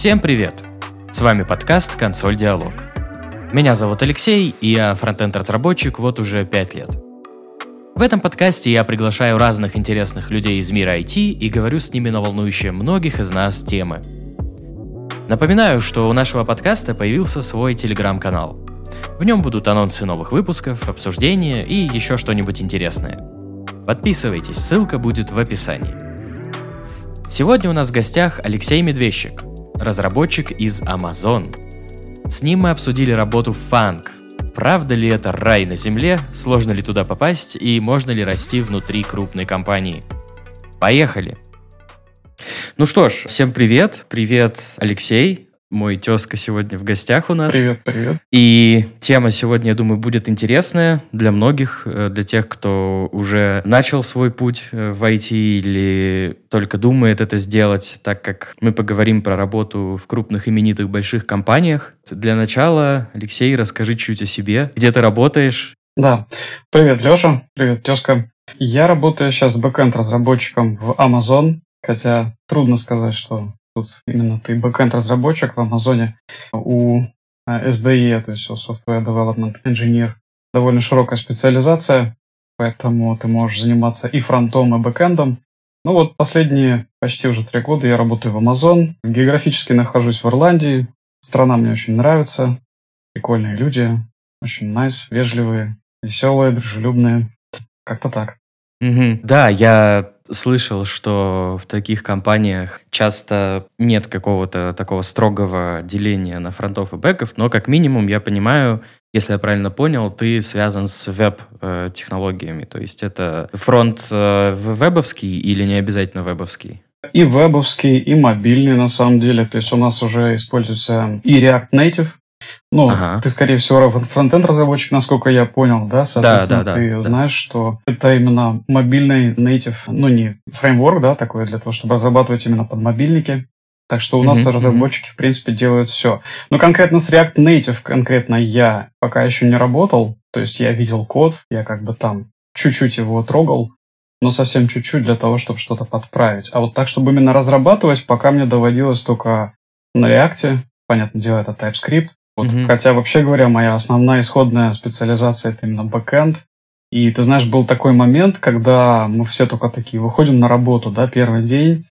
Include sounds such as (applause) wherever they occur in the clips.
Всем привет! С вами подкаст «Консоль Диалог». Меня зовут Алексей, и я фронтенд-разработчик вот уже 5 лет. В этом подкасте я приглашаю разных интересных людей из мира IT и говорю с ними на волнующие многих из нас темы. Напоминаю, что у нашего подкаста появился свой телеграм-канал. В нем будут анонсы новых выпусков, обсуждения и еще что-нибудь интересное. Подписывайтесь, ссылка будет в описании. Сегодня у нас в гостях Алексей Медведчик, разработчик из Amazon. С ним мы обсудили работу Funk. Правда ли это рай на земле, сложно ли туда попасть и можно ли расти внутри крупной компании? Поехали! Ну что ж, всем привет. Привет, Алексей. Мой тезка сегодня в гостях у нас. Привет, привет. И тема сегодня, я думаю, будет интересная для многих, э, для тех, кто уже начал свой путь э, в IT или только думает это сделать, так как мы поговорим про работу в крупных именитых больших компаниях. Для начала, Алексей, расскажи чуть о себе. Где ты работаешь? Да. Привет, Леша. Привет, тезка. Я работаю сейчас бэкэнд-разработчиком в Amazon, хотя трудно сказать, что тут именно ты бэкэнд-разработчик в Амазоне у э, SDE, то есть Software Development Engineer. Довольно широкая специализация, поэтому ты можешь заниматься и фронтом, и бэкэндом. Ну вот последние почти уже три года я работаю в Amazon. Географически нахожусь в Ирландии. Страна мне очень нравится. Прикольные люди. Очень nice, вежливые, веселые, дружелюбные. Как-то так. Угу. Да, я слышал, что в таких компаниях часто нет какого-то такого строгого деления на фронтов и бэков, но как минимум я понимаю, если я правильно понял, ты связан с веб-технологиями. То есть это фронт э, вебовский или не обязательно вебовский? И вебовский, и мобильный на самом деле. То есть у нас уже используется и React Native, ну, ага. ты, скорее всего, фронтенд разработчик, насколько я понял, да? Соответственно, да, да, ты да, знаешь, да. что это именно мобильный native, ну, не фреймворк, да, такой для того, чтобы разрабатывать именно под мобильники. Так что у нас mm-hmm. разработчики, в принципе, делают все. Но конкретно с React Native, конкретно я пока еще не работал. То есть я видел код, я как бы там чуть-чуть его трогал, но совсем чуть-чуть для того, чтобы что-то подправить. А вот так, чтобы именно разрабатывать, пока мне доводилось только на React, понятное дело, это TypeScript, вот, mm-hmm. Хотя, вообще говоря, моя основная исходная специализация это именно бэкэнд. И ты знаешь, был такой момент, когда мы все только такие выходим на работу, да, первый день,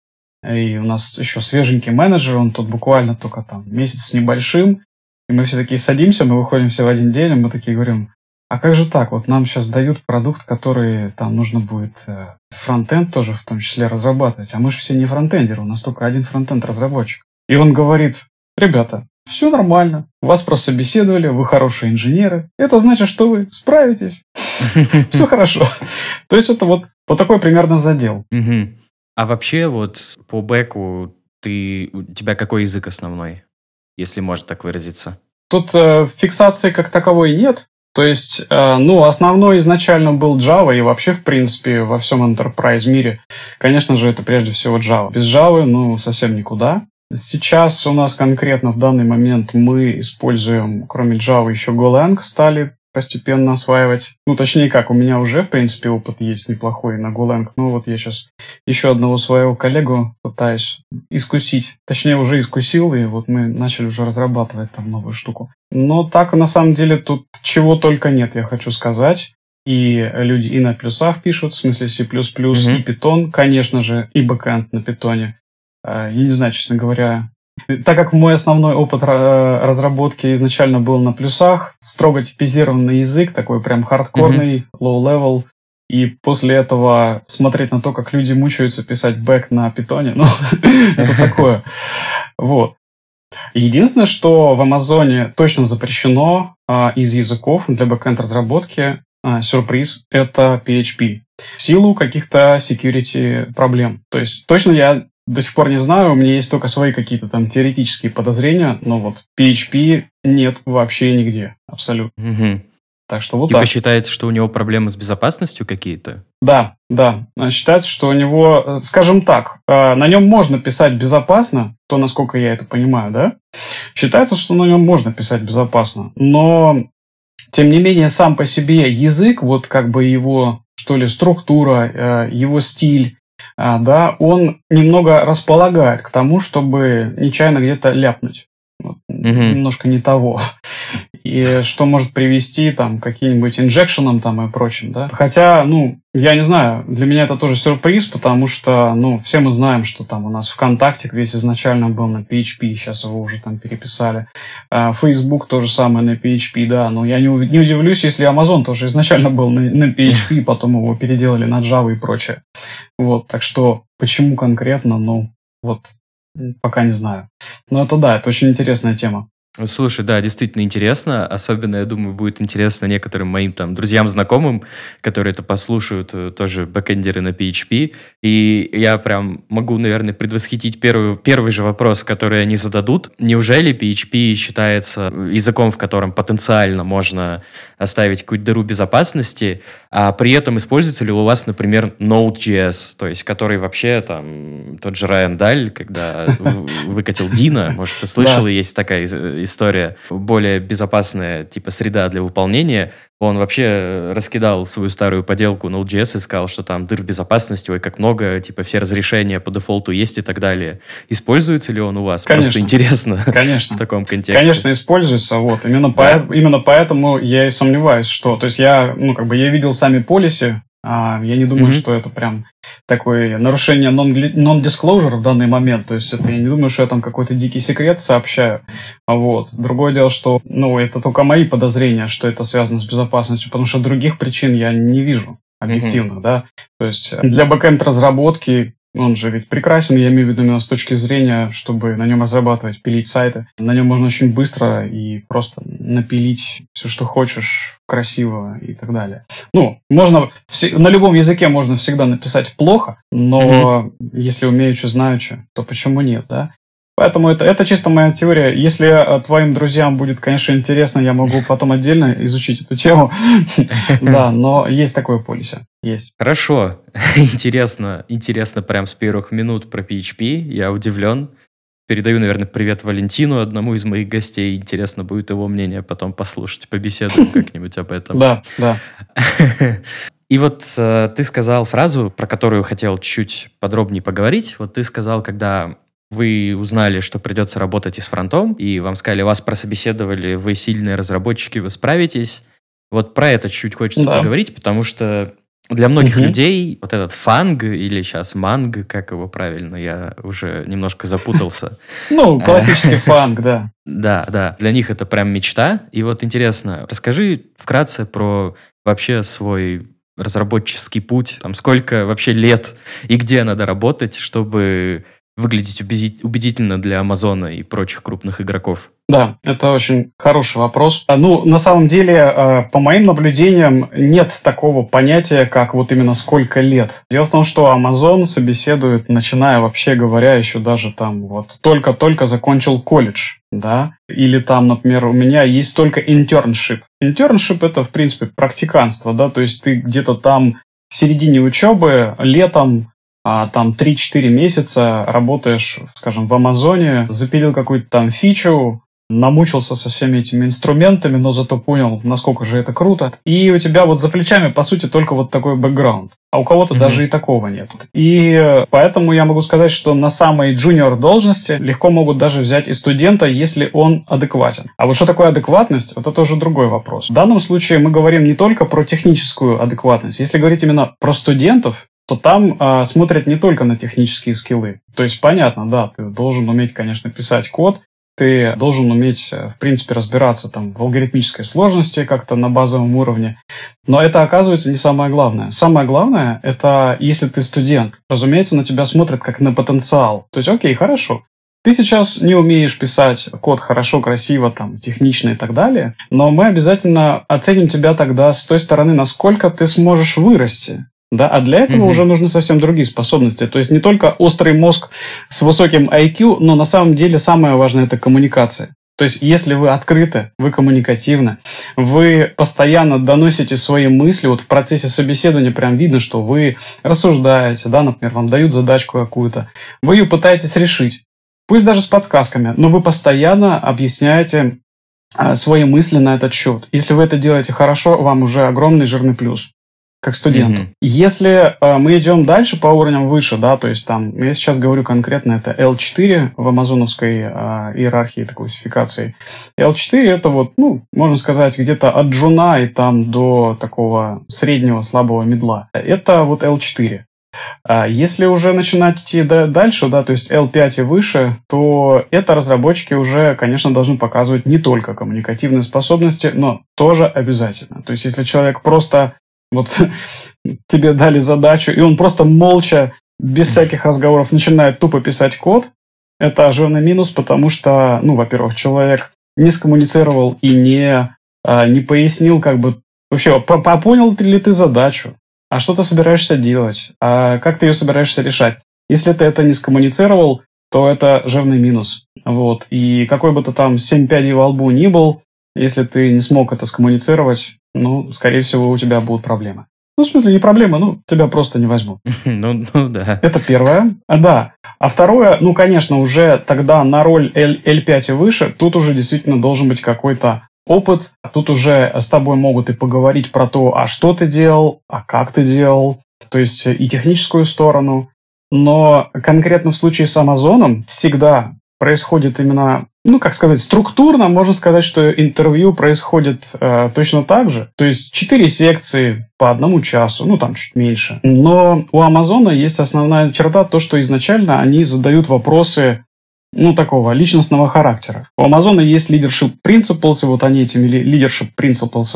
и у нас еще свеженький менеджер, он тут буквально только там месяц с небольшим, и мы все такие садимся, мы выходим все в один день, и мы такие говорим, а как же так? Вот нам сейчас дают продукт, который там нужно будет э, фронтенд тоже в том числе разрабатывать, а мы же все не фронтендеры, у нас только один фронтенд разработчик. И он говорит, ребята, все нормально. Вас прособеседовали, вы хорошие инженеры. Это значит, что вы справитесь. (laughs) Все хорошо. То есть это вот, вот такой примерно задел. А вообще вот по бэку ты, у тебя какой язык основной, если можно так выразиться? Тут э, фиксации как таковой нет. То есть, э, ну, основной изначально был Java, и вообще, в принципе, во всем enterprise мире, конечно же, это прежде всего Java. Без Java, ну, совсем никуда. Сейчас у нас конкретно в данный момент мы используем, кроме Java, еще Golang стали постепенно осваивать. Ну, точнее как, у меня уже, в принципе, опыт есть неплохой на Golang. Ну, вот я сейчас еще одного своего коллегу пытаюсь искусить. Точнее, уже искусил, и вот мы начали уже разрабатывать там новую штуку. Но так, на самом деле, тут чего только нет, я хочу сказать. И люди и на плюсах пишут, в смысле C++, mm-hmm. и Python, конечно же, и бэкэнд на питоне. Э, я не знаю, честно говоря. Так как мой основной опыт э, разработки изначально был на плюсах, строго типизированный язык, такой прям хардкорный, mm-hmm. low-level, и после этого смотреть на то, как люди мучаются писать бэк на питоне, (laughs) ну, это такое. Вот. Единственное, что в Амазоне точно запрещено а, из языков для бэкэнд разработки а, сюрприз – это PHP. В силу каких-то security проблем. То есть точно я до сих пор не знаю, у меня есть только свои какие-то там теоретические подозрения, но вот PHP нет вообще нигде, абсолютно. Угу. Так что вот типа так. считается, что у него проблемы с безопасностью какие-то? Да, да. Считается, что у него, скажем так, э, на нем можно писать безопасно, то, насколько я это понимаю, да? Считается, что на нем можно писать безопасно, но, тем не менее, сам по себе язык, вот как бы его, что ли, структура, э, его стиль, а, да, он немного располагает к тому, чтобы нечаянно где-то ляпнуть. Угу. Немножко не того и что может привести там каким-нибудь инжекшеном там и прочим, да. Хотя, ну, я не знаю, для меня это тоже сюрприз, потому что, ну, все мы знаем, что там у нас ВКонтакте весь изначально был на PHP, сейчас его уже там переписали. А Facebook тоже самое на PHP, да, но я не, не удивлюсь, если Amazon тоже изначально был на, на PHP, потом его переделали на Java и прочее. Вот, так что почему конкретно, ну, вот пока не знаю. Но это да, это очень интересная тема. Слушай, да, действительно интересно. Особенно, я думаю, будет интересно некоторым моим там друзьям, знакомым, которые это послушают, э, тоже бэкэндеры на PHP. И я прям могу, наверное, предвосхитить первый, первый же вопрос, который они зададут. Неужели PHP считается языком, в котором потенциально можно оставить какую-то дыру безопасности, а при этом используется ли у вас, например, Node.js, то есть который вообще там тот же Райан Даль, когда выкатил Дина, может, ты (laughs) слышал, есть такая история, более безопасная типа среда для выполнения, он вообще раскидал свою старую поделку Node.js и сказал, что там дыр в безопасности, ой, как много, типа все разрешения по дефолту есть и так далее. Используется ли он у вас? Конечно. Просто интересно (laughs) Конечно. в таком контексте. Конечно, используется. Вот. Именно, да. по, именно поэтому я и сомневаюсь, что... То есть я, ну, как бы я видел сами полиси, я не думаю, mm-hmm. что это прям такое нарушение non-disclosure в данный момент. То есть это я не думаю, что я там какой-то дикий секрет сообщаю. Вот. Другое дело, что ну, это только мои подозрения, что это связано с безопасностью, потому что других причин я не вижу объективно, mm-hmm. да. То есть для бэкэнд разработки он же ведь прекрасен, я имею в виду именно с точки зрения, чтобы на нем разрабатывать, пилить сайты. На нем можно очень быстро и просто напилить все, что хочешь, красиво и так далее. Ну, можно, на любом языке можно всегда написать плохо, но mm-hmm. если умеючи, знаючи, то почему нет, да? Поэтому это, это чисто моя теория. Если э, твоим друзьям будет, конечно, интересно, я могу потом отдельно изучить эту тему. (laughs) Да, но есть такое полисе. Есть. Хорошо. (laughs) Интересно. Интересно прям с первых минут про PHP. Я удивлен. Передаю, наверное, привет Валентину, одному из моих гостей. Интересно будет его мнение потом послушать. Побеседуем (laughs) как-нибудь об этом. Да, да. И вот э, ты сказал фразу, про которую хотел чуть подробнее поговорить. Вот ты сказал, когда вы узнали, что придется работать и с фронтом, и вам сказали, вас прособеседовали, вы сильные разработчики, вы справитесь. Вот про это чуть хочется да. поговорить, потому что для многих угу. людей вот этот фанг или сейчас манг, как его правильно, я уже немножко запутался. (laughs) Ну, классический (laughs) фанг, да. Да, да. Для них это прям мечта. И вот интересно, расскажи вкратце про вообще свой разработческий путь, там сколько вообще лет и где надо работать, чтобы выглядеть убедительно для Амазона и прочих крупных игроков? Да, это очень хороший вопрос. А, ну, на самом деле, э, по моим наблюдениям, нет такого понятия, как вот именно сколько лет. Дело в том, что Amazon собеседует, начиная, вообще говоря, еще даже там вот только-только закончил колледж, да, или там, например, у меня есть только internship. Internship это, в принципе, практиканство, да, то есть ты где-то там в середине учебы летом а там 3-4 месяца работаешь, скажем, в Амазоне, запилил какую-то там фичу, намучился со всеми этими инструментами, но зато понял, насколько же это круто. И у тебя вот за плечами, по сути, только вот такой бэкграунд. А у кого-то mm-hmm. даже и такого нет. И поэтому я могу сказать, что на самой джуниор должности легко могут даже взять и студента, если он адекватен. А вот что такое адекватность, вот это уже другой вопрос. В данном случае мы говорим не только про техническую адекватность. Если говорить именно про студентов, то там э, смотрят не только на технические скиллы. То есть понятно, да, ты должен уметь, конечно, писать код, ты должен уметь, э, в принципе, разбираться там в алгоритмической сложности как-то на базовом уровне. Но это, оказывается, не самое главное. Самое главное, это если ты студент. Разумеется, на тебя смотрят как на потенциал. То есть, окей, хорошо, ты сейчас не умеешь писать код хорошо, красиво, там, технично и так далее, но мы обязательно оценим тебя тогда с той стороны, насколько ты сможешь вырасти. Да, а для этого mm-hmm. уже нужны совсем другие способности. То есть не только острый мозг с высоким IQ, но на самом деле самое важное это коммуникация. То есть, если вы открыты, вы коммуникативны, вы постоянно доносите свои мысли, вот в процессе собеседования прям видно, что вы рассуждаете, да, например, вам дают задачку какую-то, вы ее пытаетесь решить, пусть даже с подсказками, но вы постоянно объясняете а, свои мысли на этот счет. Если вы это делаете хорошо, вам уже огромный жирный плюс. Как студенту. Mm-hmm. Если э, мы идем дальше по уровням выше, да, то есть там, я сейчас говорю конкретно, это L4 в амазоновской э, иерархии, это классификации. L4 это вот, ну, можно сказать, где-то от джуна и там до такого среднего слабого медла. Это вот L4. А если уже начинать идти дальше, да, то есть L5 и выше, то это разработчики уже, конечно, должны показывать не только коммуникативные способности, но тоже обязательно. То есть если человек просто вот (laughs) тебе дали задачу, и он просто молча, без всяких разговоров, начинает тупо писать код, это жирный минус, потому что, ну, во-первых, человек не скоммуницировал и не, а, не пояснил, как бы, вообще, понял ли ты задачу, а что ты собираешься делать, а как ты ее собираешься решать. Если ты это не скоммуницировал, то это жирный минус. Вот. И какой бы ты там семь пядей во лбу ни был, если ты не смог это скоммуницировать, ну, скорее всего, у тебя будут проблемы. Ну, в смысле, не проблема, ну, тебя просто не возьмут. (laughs) Ну, ну да. Это первое. А, да. А второе, ну, конечно, уже тогда на роль L, L5 и выше, тут уже действительно должен быть какой-то опыт. Тут уже с тобой могут и поговорить про то, а что ты делал, а как ты делал, то есть и техническую сторону. Но конкретно в случае с Амазоном всегда происходит именно, ну, как сказать, структурно можно сказать, что интервью происходит э, точно так же. То есть четыре секции по одному часу, ну, там чуть меньше. Но у Амазона есть основная черта, то, что изначально они задают вопросы ну, такого личностного характера. У Амазона есть leadership principles, и вот они этим leadership principles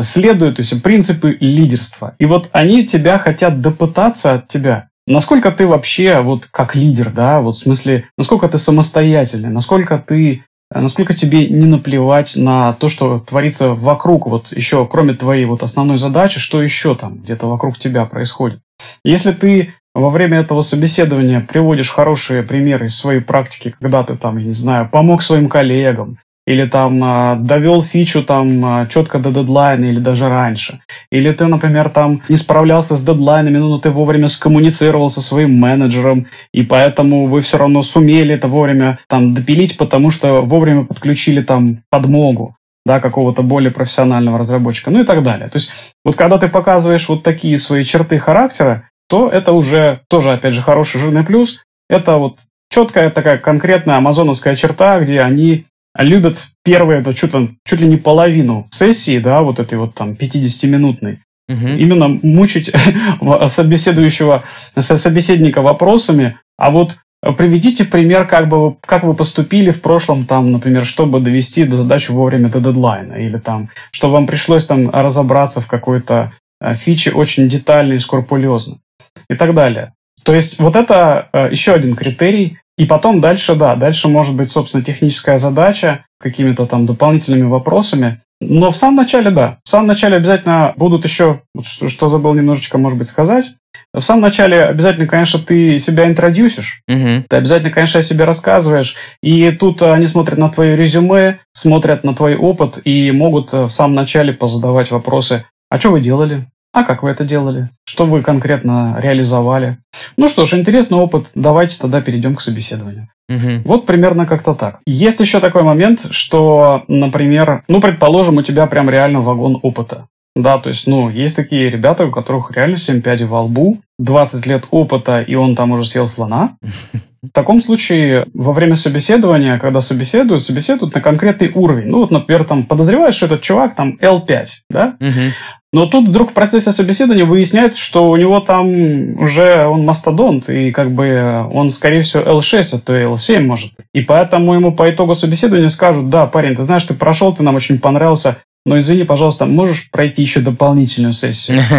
следуют, то есть принципы лидерства. И вот они тебя хотят допытаться от тебя. Насколько ты вообще вот как лидер, да, вот в смысле, насколько ты самостоятельный, насколько ты насколько тебе не наплевать на то, что творится вокруг, вот еще кроме твоей вот основной задачи, что еще там где-то вокруг тебя происходит. Если ты во время этого собеседования приводишь хорошие примеры из своей практики, когда ты там, я не знаю, помог своим коллегам, или там э, довел фичу там э, четко до дедлайна или даже раньше. Или ты, например, там не справлялся с дедлайнами, но ты вовремя скоммуницировал со своим менеджером, и поэтому вы все равно сумели это вовремя там допилить, потому что вовремя подключили там подмогу да, какого-то более профессионального разработчика, ну и так далее. То есть вот когда ты показываешь вот такие свои черты характера, то это уже тоже, опять же, хороший жирный плюс. Это вот четкая такая конкретная амазоновская черта, где они любят первые, да, чуть, чуть ли не половину сессии, да, вот этой вот там 50-минутной, угу. именно мучить (laughs) собеседующего, собеседника вопросами, а вот Приведите пример, как бы как вы поступили в прошлом, там, например, чтобы довести до задачи вовремя до дедлайна, или там, что вам пришлось там разобраться в какой-то э, фиче очень детально и скрупулезно и так далее. То есть вот это э, еще один критерий. И потом дальше, да, дальше может быть, собственно, техническая задача какими-то там дополнительными вопросами. Но в самом начале, да, в самом начале обязательно будут еще, что, забыл немножечко, может быть, сказать. В самом начале обязательно, конечно, ты себя интродюсишь, угу. ты обязательно, конечно, о себе рассказываешь, и тут они смотрят на твое резюме, смотрят на твой опыт и могут в самом начале позадавать вопросы, а что вы делали? А как вы это делали? Что вы конкретно реализовали? Ну что ж, интересный опыт. Давайте тогда перейдем к собеседованию. Угу. Вот примерно как-то так. Есть еще такой момент, что, например, ну, предположим, у тебя прям реально вагон опыта. Да, то есть, ну, есть такие ребята, у которых реально 7 пядей во лбу, 20 лет опыта, и он там уже съел слона. (laughs) В таком случае, во время собеседования, когда собеседуют, собеседуют на конкретный уровень. Ну, вот, например, там подозреваешь, что этот чувак там L5, да? Угу. Но тут вдруг в процессе собеседования выясняется, что у него там уже он мастодонт, и как бы он, скорее всего, L6, а то и L7 может. И поэтому ему по итогу собеседования скажут, да, парень, ты знаешь, ты прошел, ты нам очень понравился, но извини, пожалуйста, можешь пройти еще дополнительную сессию? (laughs)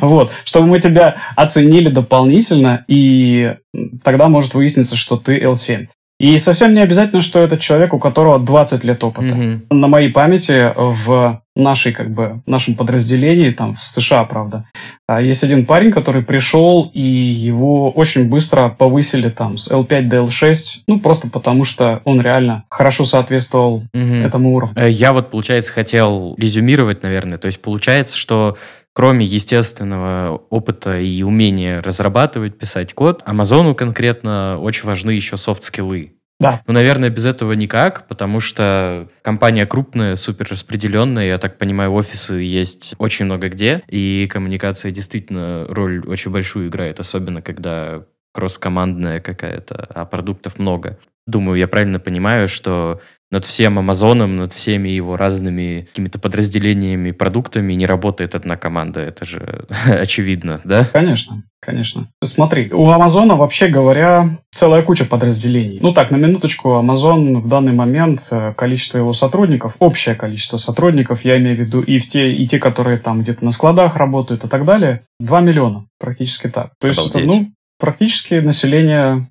Вот, чтобы мы тебя оценили дополнительно, и тогда может выясниться, что ты L7. И совсем не обязательно, что это человек, у которого 20 лет опыта. Mm-hmm. На моей памяти в нашей, как бы, нашем подразделении, там, в США, правда, а, есть один парень, который пришел, и его очень быстро повысили там с L5 до L6, ну, просто потому что он реально хорошо соответствовал mm-hmm. этому уровню. Э, я вот, получается, хотел резюмировать, наверное. То есть получается, что кроме естественного опыта и умения разрабатывать, писать код, Амазону конкретно очень важны еще софт-скиллы. Да. Ну, наверное, без этого никак, потому что компания крупная, супер распределенная, я так понимаю, офисы есть очень много где, и коммуникация действительно роль очень большую играет, особенно когда кросс-командная какая-то, а продуктов много. Думаю, я правильно понимаю, что над всем Амазоном, над всеми его разными какими-то подразделениями, продуктами не работает одна команда. Это же (laughs) очевидно, да? Конечно, конечно. Смотри, у Амазона, вообще говоря, целая куча подразделений. Ну так, на минуточку, Амазон в данный момент, э, количество его сотрудников, общее количество сотрудников, я имею в виду и, в те, и те, которые там где-то на складах работают и так далее, 2 миллиона, практически так. То есть, это, ну, практически население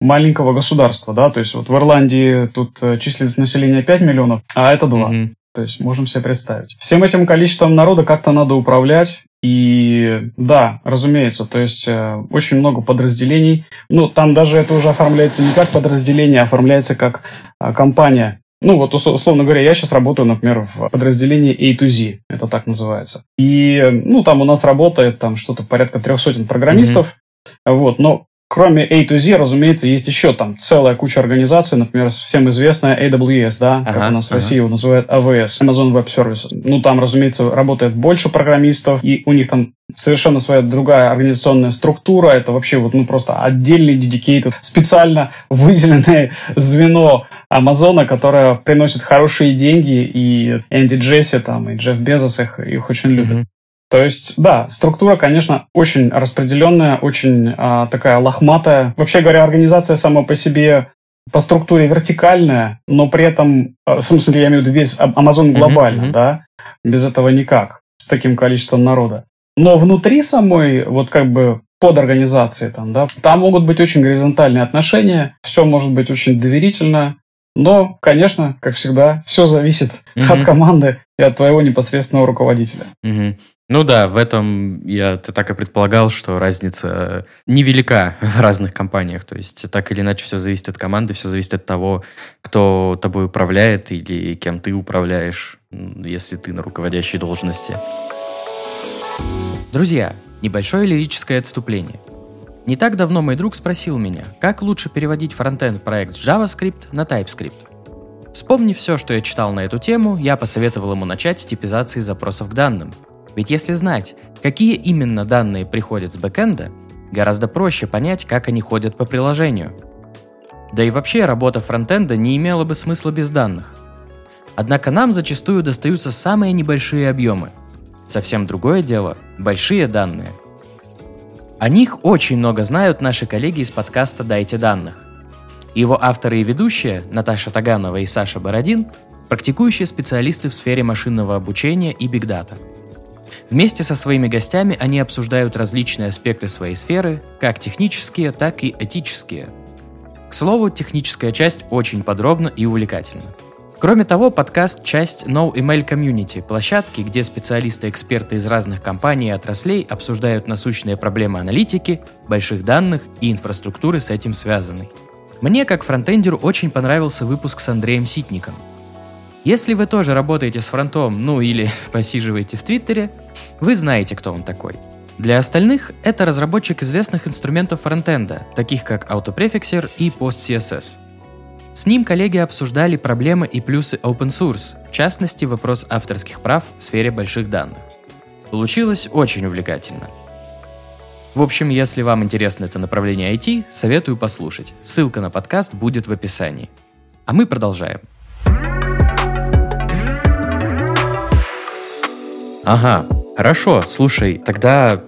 маленького государства, да, то есть вот в Ирландии тут э, численность населения 5 миллионов, а это 2. Mm-hmm. То есть можем себе представить. Всем этим количеством народа как-то надо управлять. И да, разумеется, то есть э, очень много подразделений. Ну, там даже это уже оформляется не как подразделение, а оформляется как э, компания. Ну, вот, условно говоря, я сейчас работаю, например, в подразделении A to Z, это так называется. И, ну, там у нас работает там что-то порядка трех сотен программистов, mm-hmm. вот, но Кроме A to Z, разумеется, есть еще там целая куча организаций, например, всем известная AWS, да, ага, как у нас ага. в России его называют AWS, Amazon Web Services. Ну, там, разумеется, работает больше программистов, и у них там совершенно своя другая организационная структура. Это вообще вот, ну, просто отдельный dedicated, специально выделенное звено Амазона, которое приносит хорошие деньги, и Энди Джесси там, и Джефф Безос их, их очень любят. Mm-hmm. То есть, да, структура, конечно, очень распределенная, очень а, такая лохматая. Вообще говоря, организация сама по себе по структуре вертикальная, но при этом, а, в смысле, я имею в виду весь Amazon глобально, mm-hmm. да, без этого никак, с таким количеством народа. Но внутри самой, вот как бы под организацией там, да, там могут быть очень горизонтальные отношения, все может быть очень доверительно, но, конечно, как всегда, все зависит mm-hmm. от команды и от твоего непосредственного руководителя. Mm-hmm. Ну да, в этом я так и предполагал, что разница невелика (laughs) в разных компаниях. То есть так или иначе все зависит от команды, все зависит от того, кто тобой управляет или кем ты управляешь, если ты на руководящей должности. Друзья, небольшое лирическое отступление. Не так давно мой друг спросил меня, как лучше переводить фронтенд проект с JavaScript на TypeScript. Вспомнив все, что я читал на эту тему, я посоветовал ему начать с типизации запросов к данным – ведь если знать, какие именно данные приходят с бэкэнда, гораздо проще понять, как они ходят по приложению. Да и вообще работа фронтенда не имела бы смысла без данных. Однако нам зачастую достаются самые небольшие объемы. Совсем другое дело – большие данные. О них очень много знают наши коллеги из подкаста «Дайте данных». Его авторы и ведущие, Наташа Таганова и Саша Бородин, практикующие специалисты в сфере машинного обучения и бигдата – Вместе со своими гостями они обсуждают различные аспекты своей сферы, как технические, так и этические. К слову, техническая часть очень подробна и увлекательна. Кроме того, подкаст – часть No Email Community, площадки, где специалисты-эксперты из разных компаний и отраслей обсуждают насущные проблемы аналитики, больших данных и инфраструктуры с этим связанной. Мне, как фронтендеру, очень понравился выпуск с Андреем Ситником – если вы тоже работаете с фронтом, ну или (laughs) посиживаете в Твиттере, вы знаете, кто он такой. Для остальных это разработчик известных инструментов фронтенда, таких как AutoPrefixer и PostCSS. С ним коллеги обсуждали проблемы и плюсы open source, в частности вопрос авторских прав в сфере больших данных. Получилось очень увлекательно. В общем, если вам интересно это направление IT, советую послушать. Ссылка на подкаст будет в описании. А мы продолжаем. Ага, хорошо, слушай, тогда,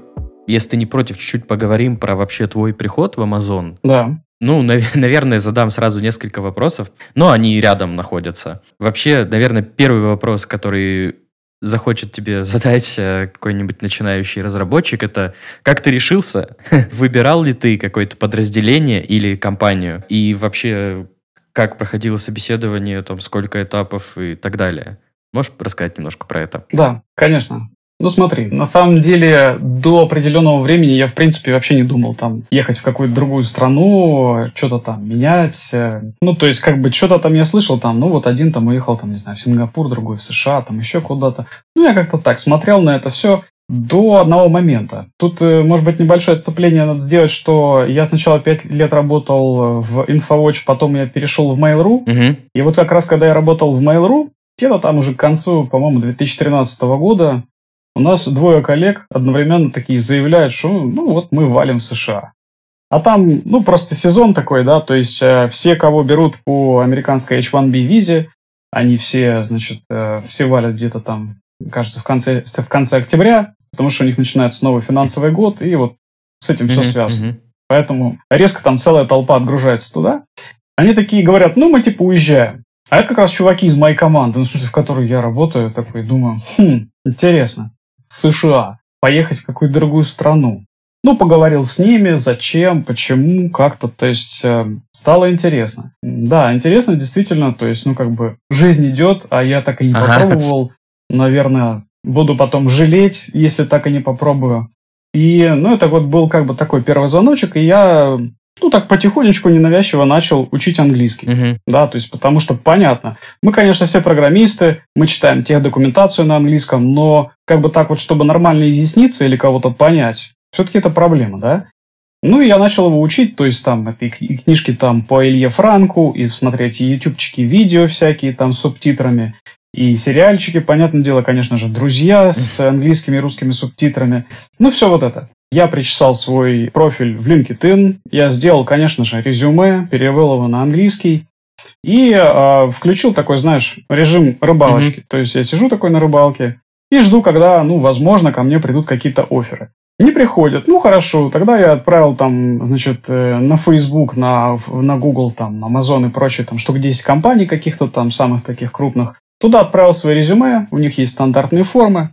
если ты не против, чуть-чуть поговорим про вообще твой приход в Amazon. Да. Ну, нав- наверное, задам сразу несколько вопросов, но они рядом находятся. Вообще, наверное, первый вопрос, который захочет тебе (laughs) задать э, какой-нибудь начинающий разработчик, это как ты решился? (laughs) Выбирал ли ты какое-то подразделение или компанию? И вообще, как проходило собеседование, там, сколько этапов и так далее? Можешь рассказать немножко про это? Да, конечно. Ну смотри, на самом деле до определенного времени я в принципе вообще не думал там ехать в какую-то другую страну, что-то там менять. Ну то есть как бы что-то там я слышал там, ну вот один там уехал там, не знаю, в Сингапур, другой в США, там еще куда-то. Ну я как-то так смотрел на это все до одного момента. Тут, э, может быть, небольшое отступление надо сделать, что я сначала пять лет работал в InfoWatch, потом я перешел в Mail.ru. Угу. И вот как раз, когда я работал в Mail.ru, где-то там уже к концу, по-моему, 2013 года, у нас двое коллег одновременно такие заявляют, что ну вот мы валим в США. А там, ну, просто сезон такой, да, то есть э, все, кого берут по американской H1B визе, они все, значит, э, все валят где-то там, кажется, в конце, в конце октября, потому что у них начинается новый финансовый год, и вот с этим все связано. Поэтому резко там целая толпа отгружается туда. Они такие говорят, ну, мы типа уезжаем. А это как раз чуваки из моей команды, ну, в смысле, в которой я работаю, такой, думаю, хм, интересно, США, поехать в какую-то другую страну. Ну, поговорил с ними, зачем, почему, как-то, то есть э, стало интересно. Да, интересно действительно, то есть, ну, как бы жизнь идет, а я так и не ага. попробовал. Наверное, буду потом жалеть, если так и не попробую. И, ну, это вот был как бы такой первый звоночек, и я, ну, так потихонечку, ненавязчиво начал учить английский. Uh-huh. Да, то есть, потому что понятно. Мы, конечно, все программисты, мы читаем тех документацию на английском, но как бы так вот, чтобы нормально изъясниться или кого-то понять, все-таки это проблема, да? Ну, и я начал его учить, то есть там и книжки там по Илье Франку, и смотреть и ютубчики, видео всякие там с субтитрами, и сериальчики, понятное дело, конечно же, «Друзья» с английскими и русскими субтитрами. Ну, все вот это. Я причесал свой профиль в LinkedIn, я сделал, конечно же, резюме, перевел его на английский, и э, включил такой, знаешь, режим рыбалочки. Mm-hmm. То есть я сижу такой на рыбалке и жду, когда, ну, возможно, ко мне придут какие-то оферы. Не приходят. Ну, хорошо. Тогда я отправил там, значит, э, на Facebook, на, на Google, там, Amazon и прочее, там, штук 10 компаний каких-то там самых таких крупных. Туда отправил свои резюме, у них есть стандартные формы.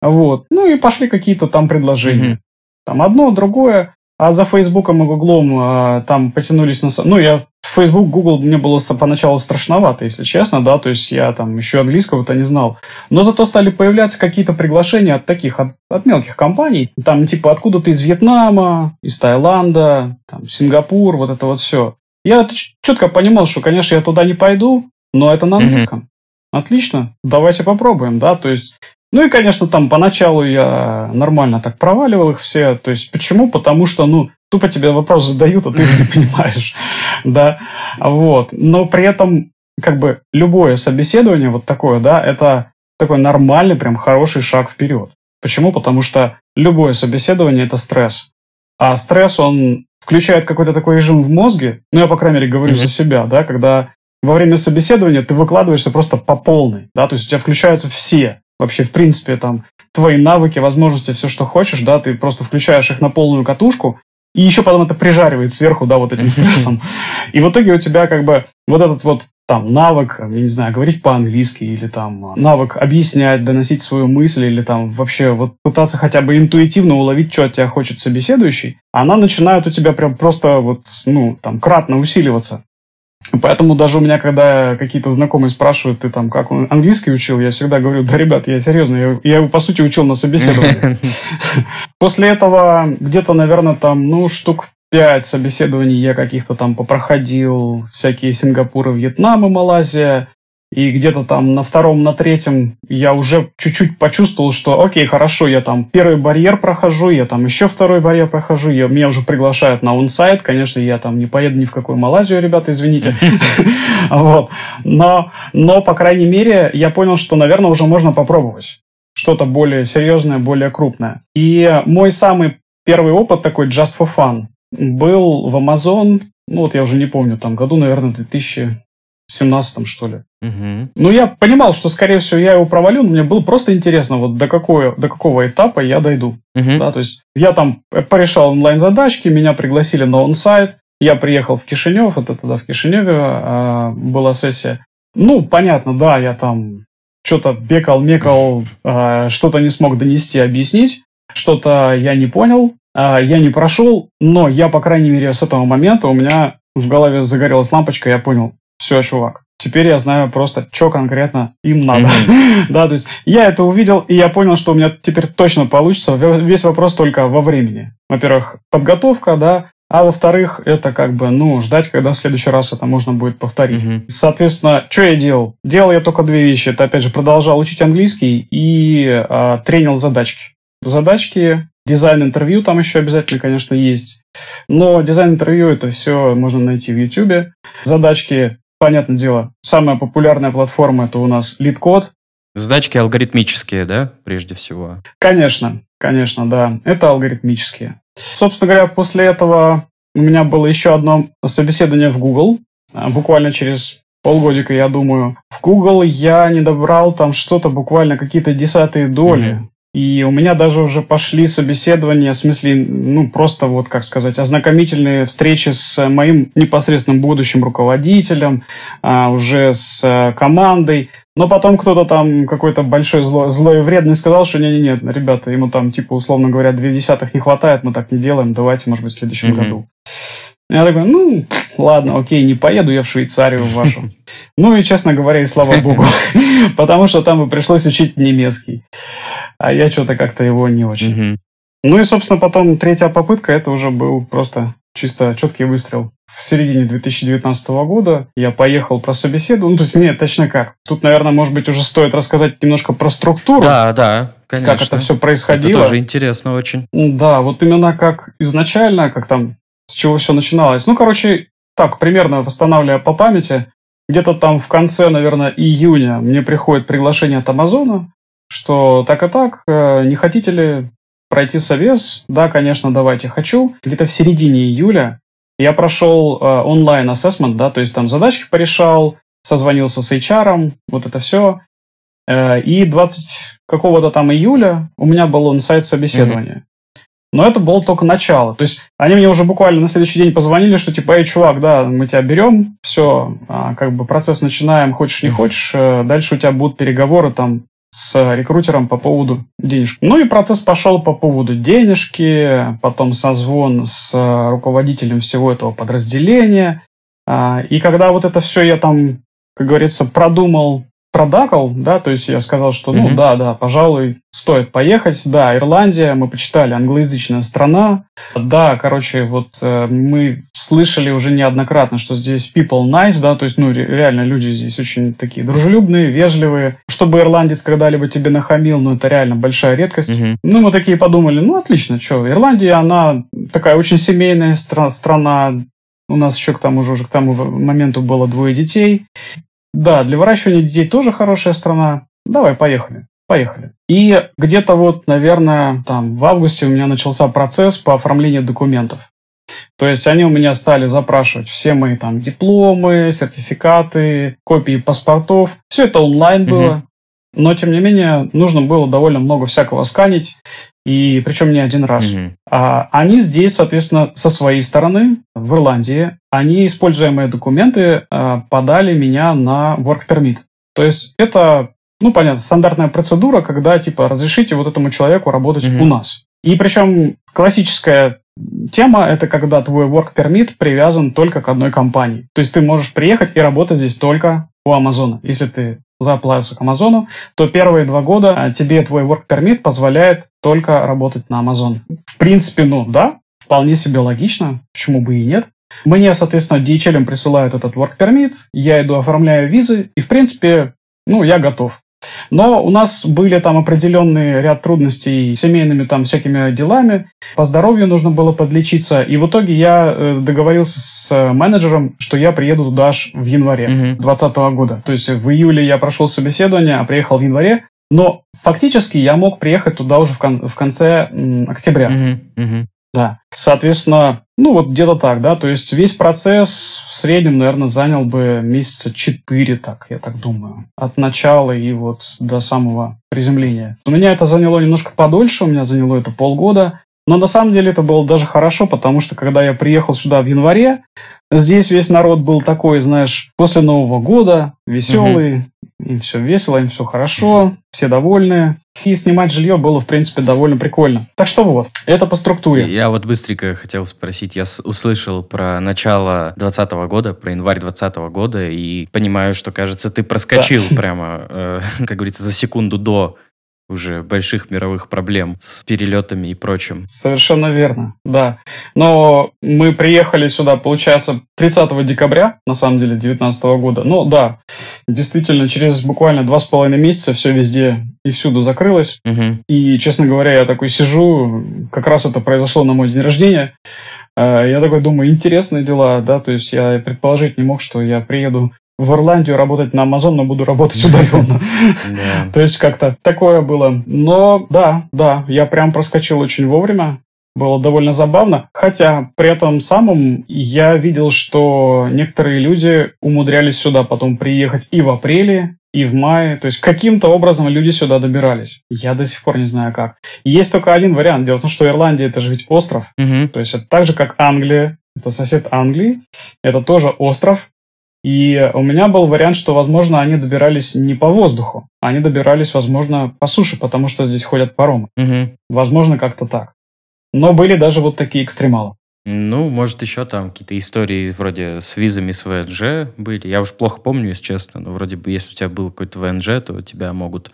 Вот. Ну и пошли какие-то там предложения. Mm-hmm. Там одно, другое. А за Фейсбуком и Гуглом э, там потянулись на... Ну, я Facebook, Google мне было поначалу страшновато, если честно, да, то есть я там еще английского-то не знал. Но зато стали появляться какие-то приглашения от таких, от, от мелких компаний, там типа откуда-то из Вьетнама, из Таиланда, там, Сингапур, вот это вот все. Я четко понимал, что, конечно, я туда не пойду, но это на английском. Mm-hmm. Отлично, давайте попробуем, да, то есть ну и, конечно, там поначалу я нормально так проваливал их все. То есть почему? Потому что, ну, тупо тебе вопрос задают, а ты не (laughs) понимаешь. Да, вот. Но при этом, как бы, любое собеседование вот такое, да, это такой нормальный, прям хороший шаг вперед. Почему? Потому что любое собеседование – это стресс. А стресс, он включает какой-то такой режим в мозге, ну, я, по крайней мере, говорю mm-hmm. за себя, да, когда во время собеседования ты выкладываешься просто по полной, да, то есть у тебя включаются все вообще, в принципе, там, твои навыки, возможности, все, что хочешь, да, ты просто включаешь их на полную катушку, и еще потом это прижаривает сверху, да, вот этим стрессом. И в итоге у тебя как бы вот этот вот там навык, я не знаю, говорить по-английски, или там навык объяснять, доносить свою мысль, или там вообще вот пытаться хотя бы интуитивно уловить, что от тебя хочет собеседующий, она начинает у тебя прям просто вот, ну, там, кратно усиливаться. Поэтому даже у меня, когда какие-то знакомые спрашивают, ты там как он английский учил, я всегда говорю, да, ребят, я серьезно, я, я его, по сути, учил на собеседовании. (laughs) После этого где-то, наверное, там, ну, штук пять собеседований я каких-то там попроходил, всякие Сингапуры, Вьетнам и Малайзия. И где-то там на втором, на третьем я уже чуть-чуть почувствовал, что окей, хорошо, я там первый барьер прохожу, я там еще второй барьер прохожу, я, меня уже приглашают на онсайт, конечно, я там не поеду ни в какую Малайзию, ребята, извините. (laughs) Вот. Но, но, по крайней мере, я понял, что, наверное, уже можно попробовать что-то более серьезное, более крупное. И мой самый первый опыт такой just for fun был в Amazon, ну вот я уже не помню, там году, наверное, 2000 17 что ли. Угу. Ну, я понимал, что, скорее всего, я его провалю, но мне было просто интересно, вот до, какого, до какого этапа я дойду. Угу. Да, то есть я там порешал онлайн-задачки, меня пригласили на онсайт, я приехал в Кишинев, это тогда в Кишиневе а, была сессия. Ну, понятно, да, я там что-то бекал, мекал, а, что-то не смог донести, объяснить, что-то я не понял, а, я не прошел, но я, по крайней мере, с этого момента у меня в голове загорелась лампочка, я понял, все, чувак, теперь я знаю просто, что конкретно им надо. Mm-hmm. (laughs) да, то есть я это увидел, и я понял, что у меня теперь точно получится. Весь вопрос только во времени. Во-первых, подготовка, да, а во-вторых, это как бы, ну, ждать, когда в следующий раз это можно будет повторить. Mm-hmm. Соответственно, что я делал? Делал я только две вещи. Это, опять же, продолжал учить английский и а, тренил задачки. задачки, дизайн-интервью там еще обязательно, конечно, есть. Но дизайн-интервью это все можно найти в YouTube. Задачки, понятное дело, самая популярная платформа это у нас LeetCode. Задачки алгоритмические, да, прежде всего? Конечно, конечно, да. Это алгоритмические. Собственно говоря, после этого у меня было еще одно собеседование в Google, а, буквально через полгодика, я думаю. В Google я не добрал там что-то, буквально какие-то десятые доли. Mm-hmm. И у меня даже уже пошли собеседования, в смысле, ну, просто вот, как сказать, ознакомительные встречи с моим непосредственным будущим руководителем, а, уже с а, командой. Но потом кто-то там, какой-то большой зло, злой и вредный сказал, что не-не-не, ребята, ему там, типа, условно говоря, две десятых не хватает, мы так не делаем, давайте, может быть, в следующем mm-hmm. году. Я такой, ну, ладно, окей, не поеду я в Швейцарию вашу. Ну и, честно говоря, и слава богу, (laughs) потому что там бы пришлось учить немецкий. А я что-то как-то его не очень. Ну и, собственно, потом третья попытка, это уже был просто чисто четкий выстрел. В середине 2019 года я поехал про собеседование. Ну, то есть, мне, точнее как, тут, наверное, может быть, уже стоит рассказать немножко про структуру. Да, да, конечно. Как это все происходило. Это тоже интересно очень. Да, вот именно как изначально, как там с чего все начиналось. Ну, короче, так, примерно восстанавливая по памяти, где-то там в конце, наверное, июня мне приходит приглашение от Амазона, что так и так, э, не хотите ли пройти совес? Да, конечно, давайте, хочу. Где-то в середине июля я прошел э, онлайн-ассессмент, да, то есть там задачки порешал, созвонился с HR, вот это все. Э, и 20 какого-то там июля у меня был он-сайт собеседования. Mm-hmm. Но это было только начало. То есть они мне уже буквально на следующий день позвонили, что типа, эй, чувак, да, мы тебя берем, все, а, как бы процесс начинаем, хочешь, не хочешь, дальше у тебя будут переговоры там с рекрутером по поводу денежки. Ну и процесс пошел по поводу денежки, потом созвон с руководителем всего этого подразделения. А, и когда вот это все я там, как говорится, продумал, продакал, да, то есть я сказал, что, ну, mm-hmm. да, да, пожалуй, стоит поехать. Да, Ирландия, мы почитали, англоязычная страна. Да, короче, вот э, мы слышали уже неоднократно, что здесь people nice, да, то есть, ну, реально люди здесь очень такие дружелюбные, вежливые. Чтобы ирландец когда-либо тебе нахамил, ну, это реально большая редкость. Mm-hmm. Ну, мы такие подумали, ну, отлично, что, Ирландия, она такая очень семейная стра- страна, у нас еще к тому же уже к тому моменту было двое детей. Да, для выращивания детей тоже хорошая страна. Давай, поехали. Поехали. И где-то вот, наверное, там в августе у меня начался процесс по оформлению документов. То есть они у меня стали запрашивать все мои там дипломы, сертификаты, копии паспортов. Все это онлайн было. Угу. Но, тем не менее, нужно было довольно много всякого сканить и причем не один раз. Mm-hmm. А, они здесь, соответственно, со своей стороны, в Ирландии, они, используя мои документы, а, подали меня на work permit. То есть это, ну, понятно, стандартная процедура, когда, типа, разрешите вот этому человеку работать mm-hmm. у нас. И причем классическая тема – это когда твой work permit привязан только к одной компании. То есть ты можешь приехать и работать здесь только у Амазона. Если ты заплатишь к Амазону, то первые два года а, тебе твой work permit позволяет только работать на Amazon. В принципе, ну да, вполне себе логично, почему бы и нет. Мне, соответственно, DHL присылают этот work permit, я иду оформляю визы, и, в принципе, ну, я готов. Но у нас были там определенный ряд трудностей с семейными там всякими делами. По здоровью нужно было подлечиться. И в итоге я э, договорился с менеджером, что я приеду туда аж в январе 2020 mm-hmm. года. То есть в июле я прошел собеседование, а приехал в январе. Но фактически я мог приехать туда уже в, кон- в конце м, октября. Mm-hmm. Mm-hmm. Да. Соответственно, ну вот где-то так, да, то есть весь процесс в среднем, наверное, занял бы месяца четыре, так, я так думаю, от начала и вот до самого приземления. У меня это заняло немножко подольше, у меня заняло это полгода, но на самом деле это было даже хорошо, потому что когда я приехал сюда в январе, здесь весь народ был такой, знаешь, после Нового года, веселый, угу. Им все весело, им все хорошо, все довольны. И снимать жилье было, в принципе, довольно прикольно. Так что вот, это по структуре. Я вот быстренько хотел спросить. Я услышал про начало 2020 года, про январь 2020 года, и понимаю, что, кажется, ты проскочил да. прямо, э, (laughs) как говорится, за секунду до уже больших мировых проблем с перелетами и прочим. Совершенно верно, да. Но мы приехали сюда, получается, 30 декабря, на самом деле, 2019 года. Ну да, действительно, через буквально два с половиной месяца все везде и всюду закрылось. Угу. И, честно говоря, я такой сижу, как раз это произошло на мой день рождения. Э, Я такой думаю, интересные дела, да, то есть я предположить не мог, что я приеду в Ирландию работать на Amazon, но буду работать удаленно. Да. (laughs) То есть как-то такое было. Но да, да, я прям проскочил очень вовремя. Было довольно забавно. Хотя при этом самом я видел, что некоторые люди умудрялись сюда потом приехать и в апреле, и в мае. То есть каким-то образом люди сюда добирались. Я до сих пор не знаю как. Есть только один вариант. Дело в том, что Ирландия это же ведь остров. То есть это так же, как Англия. Это сосед Англии. Это тоже остров. И у меня был вариант, что, возможно, они добирались не по воздуху, они добирались, возможно, по суше, потому что здесь ходят паромы. Мгм. Возможно, как-то так. Но были даже вот такие экстремалы. Ну, может, еще там какие-то истории вроде с визами с ВНЖ были. Я уж плохо помню, если честно, но вроде бы, если у тебя был какой-то ВНЖ, то тебя могут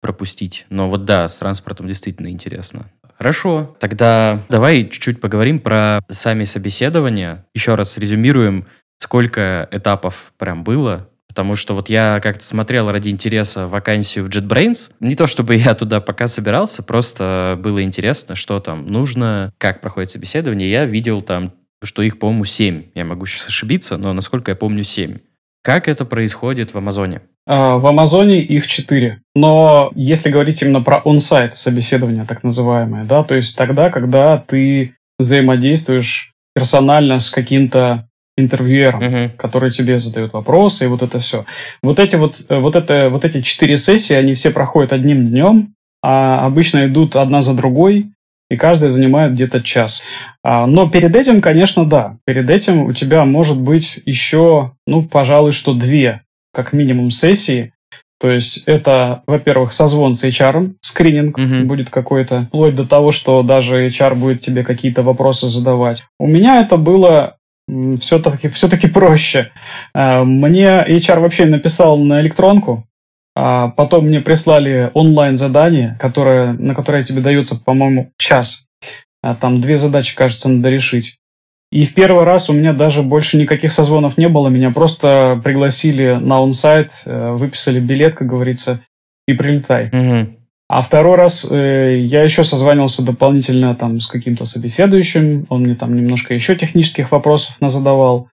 пропустить. Но вот да, с транспортом действительно интересно. Хорошо, тогда давай чуть-чуть поговорим про сами собеседования. Еще раз резюмируем, сколько этапов прям было. Потому что вот я как-то смотрел ради интереса вакансию в JetBrains. Не то чтобы я туда пока собирался, просто было интересно, что там нужно, как проходит собеседование. Я видел там, что их, по-моему, 7. Я могу сейчас ошибиться, но насколько я помню, 7. Как это происходит в Амазоне? А, В Амазоне их четыре. Но если говорить именно про он-сайт собеседование, так называемое, да, то есть тогда, когда ты взаимодействуешь персонально с каким-то интервьюером, Мгм. который тебе задает вопросы, и вот это все. Вот эти вот, э, вот, это, вот эти четыре сессии, они все проходят одним днем, а обычно идут одна за другой, и каждая занимает где-то час. А, Но перед этим, конечно, да. Перед этим у тебя может быть еще, ну, пожалуй, что две, как минимум, сессии. То есть это, во-первых, созвон с HR, скрининг Мгм. будет какой-то, вплоть до того, что даже HR будет тебе какие-то вопросы задавать. У меня это было все-таки все-таки проще. А, Мне HR вообще написал на электронку, а потом мне прислали онлайн-задание, которое, на которое тебе дается, по-моему, час. А Там две задачи, кажется, надо решить. И в первый раз у меня даже больше никаких созвонов не было. Меня просто пригласили на онсайт, э, выписали билет, как говорится, и прилетай. Мгм. А второй раз э, я еще созванивался дополнительно там с каким-то собеседующим. Он мне там немножко еще технических вопросов назадавал.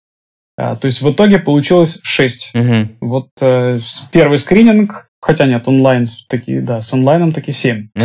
А, то есть в итоге получилось шесть. Мгм. Вот э, первый скрининг, хотя нет, онлайн такие, да, с онлайном такие семь. (laughs)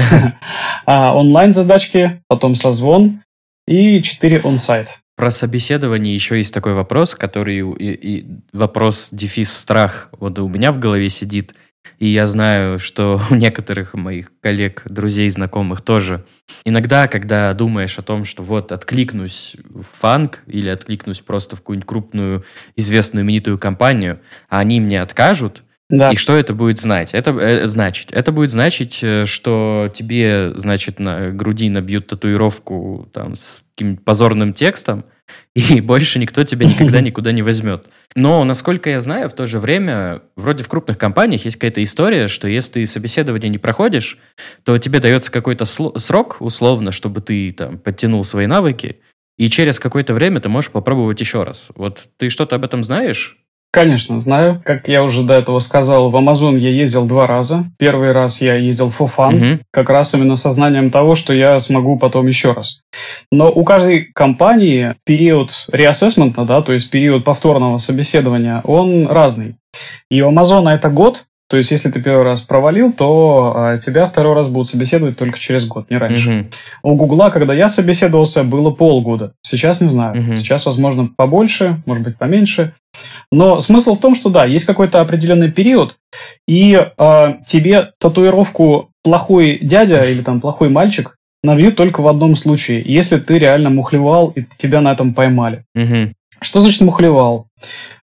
А онлайн задачки, потом созвон и четыре онсайт. Про собеседование еще есть такой вопрос, который и, и вопрос дефис страх вот у меня в голове сидит. И я знаю, что (laughs) у некоторых моих коллег, друзей, знакомых тоже. Иногда, когда думаешь о том, что вот откликнусь в фанк или откликнусь просто в какую-нибудь крупную, известную, именитую компанию, а они мне откажут, Да, и что это будет знать? Это э, значить? Это будет значить, э, что тебе, значит, на груди набьют татуировку там с каким-нибудь позорным текстом, (laughs) и больше никто тебя никогда (laughs) никуда не возьмет. Но, насколько я знаю, в то же время, вроде в крупных компаниях есть какая-то история, что если ты собеседование не проходишь, то тебе дается какой-то срок, условно, чтобы ты там подтянул свои навыки, и через какое-то время ты можешь попробовать еще раз. Вот ты что-то об этом знаешь? Конечно, знаю. Как я уже до этого сказал, в Амазон я ездил два раза. Первый раз я ездил for fun, Мгм. как раз именно со знанием того, что я смогу потом еще раз. Но у каждой компании период реассессмента, да, то есть период повторного собеседования, он разный. И у Амазона это год, то есть если ты первый раз провалил, то а, тебя второй раз будут собеседовать только через год, не раньше. Мгм. У Гугла, когда я собеседовался, было полгода. Сейчас не знаю. Мгм. Сейчас, возможно, побольше, может быть, поменьше. Но смысл в том, что да, есть какой-то определенный период, и э, тебе татуировку плохой дядя или там плохой мальчик набьют только в одном случае, если ты реально мухлевал и тебя на этом поймали. Мгм. Что значит мухлевал?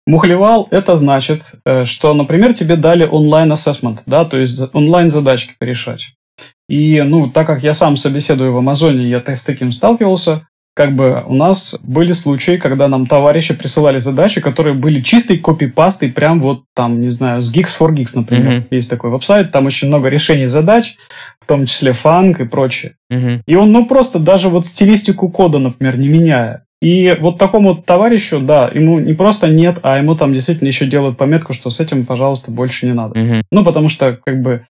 Мухлевал – это значит, э, что, например, тебе дали онлайн-ассессмент, да, то есть за- онлайн-задачки порешать. И, ну, так как я сам собеседую в Амазоне, я с таким сталкивался, как бы у нас были случаи, когда нам товарищи присылали задачи, которые были чистой копипастой, прям вот там, не знаю, с Geeks for Geeks, например. Mm-hmm. Есть такой веб-сайт, там очень много решений задач, в том числе фанк и прочее. Mm-hmm. И он, ну, просто даже вот стилистику кода, например, не меняя, и вот такому товарищу, да, ему не просто нет, а ему там действительно еще делают пометку, что с этим, пожалуйста, больше не надо. Угу. Ну, потому что, как бы,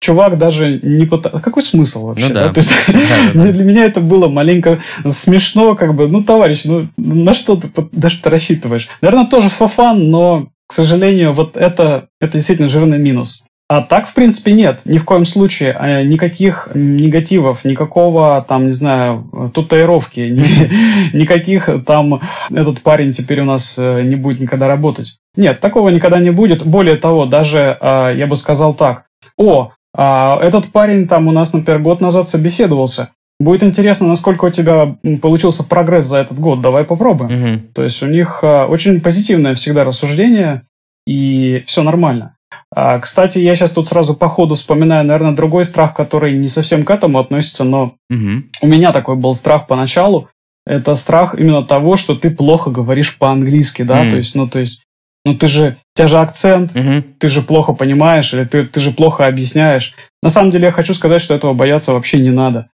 чувак даже не пытался... Какой смысл вообще? Ну, да. да? То есть, (laughs) да, для меня это было маленько смешно, как бы, ну, товарищ, ну, на что ты, что ты рассчитываешь? Наверное, тоже фофан, но, к сожалению, вот это, это действительно жирный минус. А так, в принципе, нет. Ни в коем случае. А, никаких негативов, никакого там, не знаю, татуировки, (laughs) никаких там этот парень теперь у нас э, не будет никогда работать. Нет, такого никогда не будет. Более того, даже а, я бы сказал так. О, а, этот парень там у нас, например, год назад собеседовался. Будет интересно, насколько у тебя получился прогресс за этот год. Давай попробуем. Угу. То есть у них очень позитивное всегда рассуждение, и все нормально. А, кстати, я сейчас тут сразу по ходу вспоминаю, наверное, другой страх, который не совсем к этому относится, но угу. у меня такой был страх поначалу. Это страх именно того, что ты плохо говоришь по-английски, да, mm. то есть, ну, то есть, ну, ты же, у тебя же акцент, mm-hmm. ты же плохо понимаешь, или ты, ты же плохо объясняешь. На самом деле, я хочу сказать, что этого бояться вообще не надо.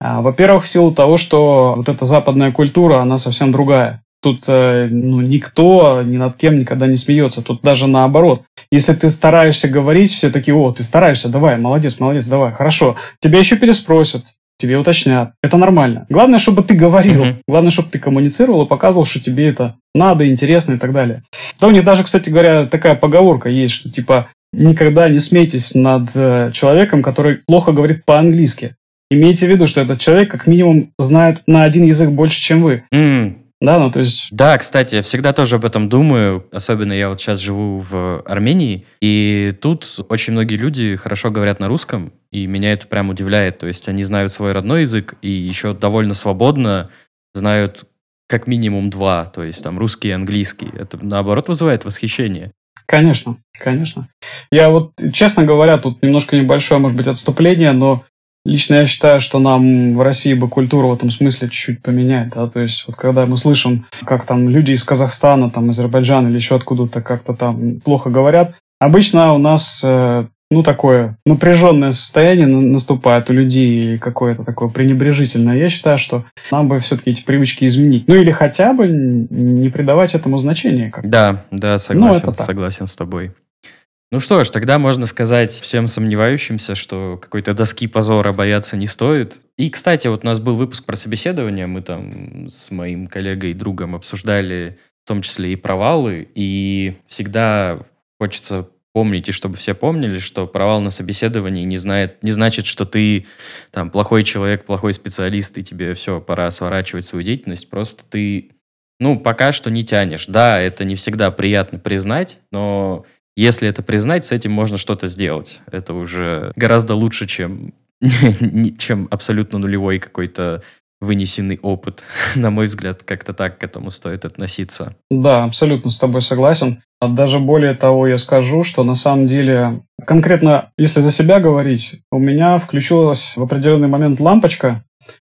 А, во-первых, в силу того, что вот эта западная культура, она совсем другая. Тут э, ну, никто ни над кем никогда не смеется. Тут даже наоборот. Если ты стараешься говорить, все такие, о, ты стараешься, давай, молодец, молодец, давай, хорошо. Тебя еще переспросят, тебе уточнят. Это нормально. Главное, чтобы ты говорил. Mm-hmm. Главное, чтобы ты коммуницировал и показывал, что тебе это надо, интересно и так далее. Да у них даже, кстати говоря, такая поговорка есть, что типа никогда не смейтесь над э, человеком, который плохо говорит по-английски. Имейте в виду, что этот человек как минимум знает на один язык больше, чем вы. Mm. Да, ну то есть... Да, кстати, я всегда тоже об этом думаю. Особенно я вот сейчас живу в Армении, и тут очень многие люди хорошо говорят на русском, и меня это прям удивляет. То есть они знают свой родной язык и еще довольно свободно знают как минимум два, то есть там русский и английский. Это наоборот вызывает восхищение. Конечно, конечно. Я вот, честно говоря, тут немножко небольшое, может быть, отступление, но Лично я считаю, что нам в России бы культуру в этом смысле чуть-чуть поменять, да, то есть вот когда мы слышим, как там люди из Казахстана, там, Азербайджана или еще откуда-то как-то там плохо говорят, обычно у нас э, ну, такое напряженное состояние наступает у людей, какое-то такое пренебрежительное. Я считаю, что нам бы все-таки эти привычки изменить. Ну, или хотя бы не придавать этому значения. Как да, да, согласен, ну, согласен с тобой. Ну что ж, тогда можно сказать всем сомневающимся, что какой-то доски позора бояться не стоит. И, кстати, вот у нас был выпуск про собеседование, мы там с моим коллегой и другом обсуждали в том числе и провалы, и всегда хочется помнить, и чтобы все помнили, что провал на собеседовании не, знает, не значит, что ты там плохой человек, плохой специалист, и тебе все, пора сворачивать свою деятельность, просто ты, ну, пока что не тянешь. Да, это не всегда приятно признать, но если это признать, с этим можно что-то сделать. Это уже гораздо лучше, чем, (laughs) чем абсолютно нулевой какой-то вынесенный опыт. (laughs) На мой взгляд, как-то так к этому стоит относиться. Да, абсолютно с тобой согласен. Даже более того, я скажу, что на самом деле, конкретно, если за себя говорить, у меня включилась в определенный момент лампочка,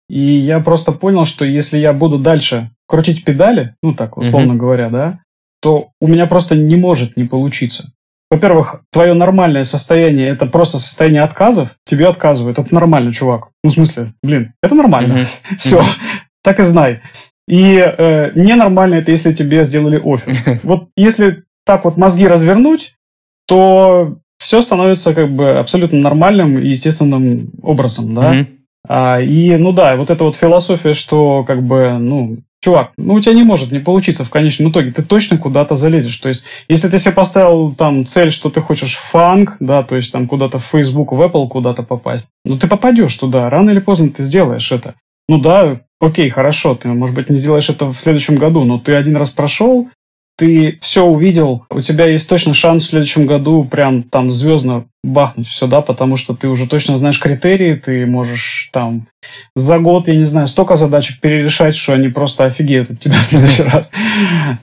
и я просто понял, что если я буду дальше крутить педали, ну так, условно uh-huh. говоря, да, то у меня просто не может не получиться. Во-первых, твое нормальное состояние это просто состояние отказов. Тебе отказывают. Это нормально, чувак. Ну, в смысле, блин, это нормально. Mm-hmm. Все, mm-hmm. так и знай. И э, ненормально это, если тебе сделали офер. (laughs) Вот если так вот мозги развернуть, то все становится как бы абсолютно нормальным и естественным образом, да. Mm-hmm. А, и, ну да, вот эта вот философия, что как бы, ну, чувак, ну у тебя не может не получиться в конечном итоге, ты точно куда-то залезешь. То есть, если ты себе поставил там цель, что ты хочешь фанк, да, то есть там куда-то в Facebook, в Apple куда-то попасть, ну ты попадешь туда, рано или поздно ты сделаешь это. Ну да, окей, хорошо, ты, может быть, не сделаешь это в следующем году, но ты один раз прошел, ты все увидел, у тебя есть точно шанс в следующем году прям там звездно бахнуть все, да, потому что ты уже точно знаешь критерии, ты можешь там за год, я не знаю, столько задачек перерешать, что они просто офигеют от тебя в следующий раз.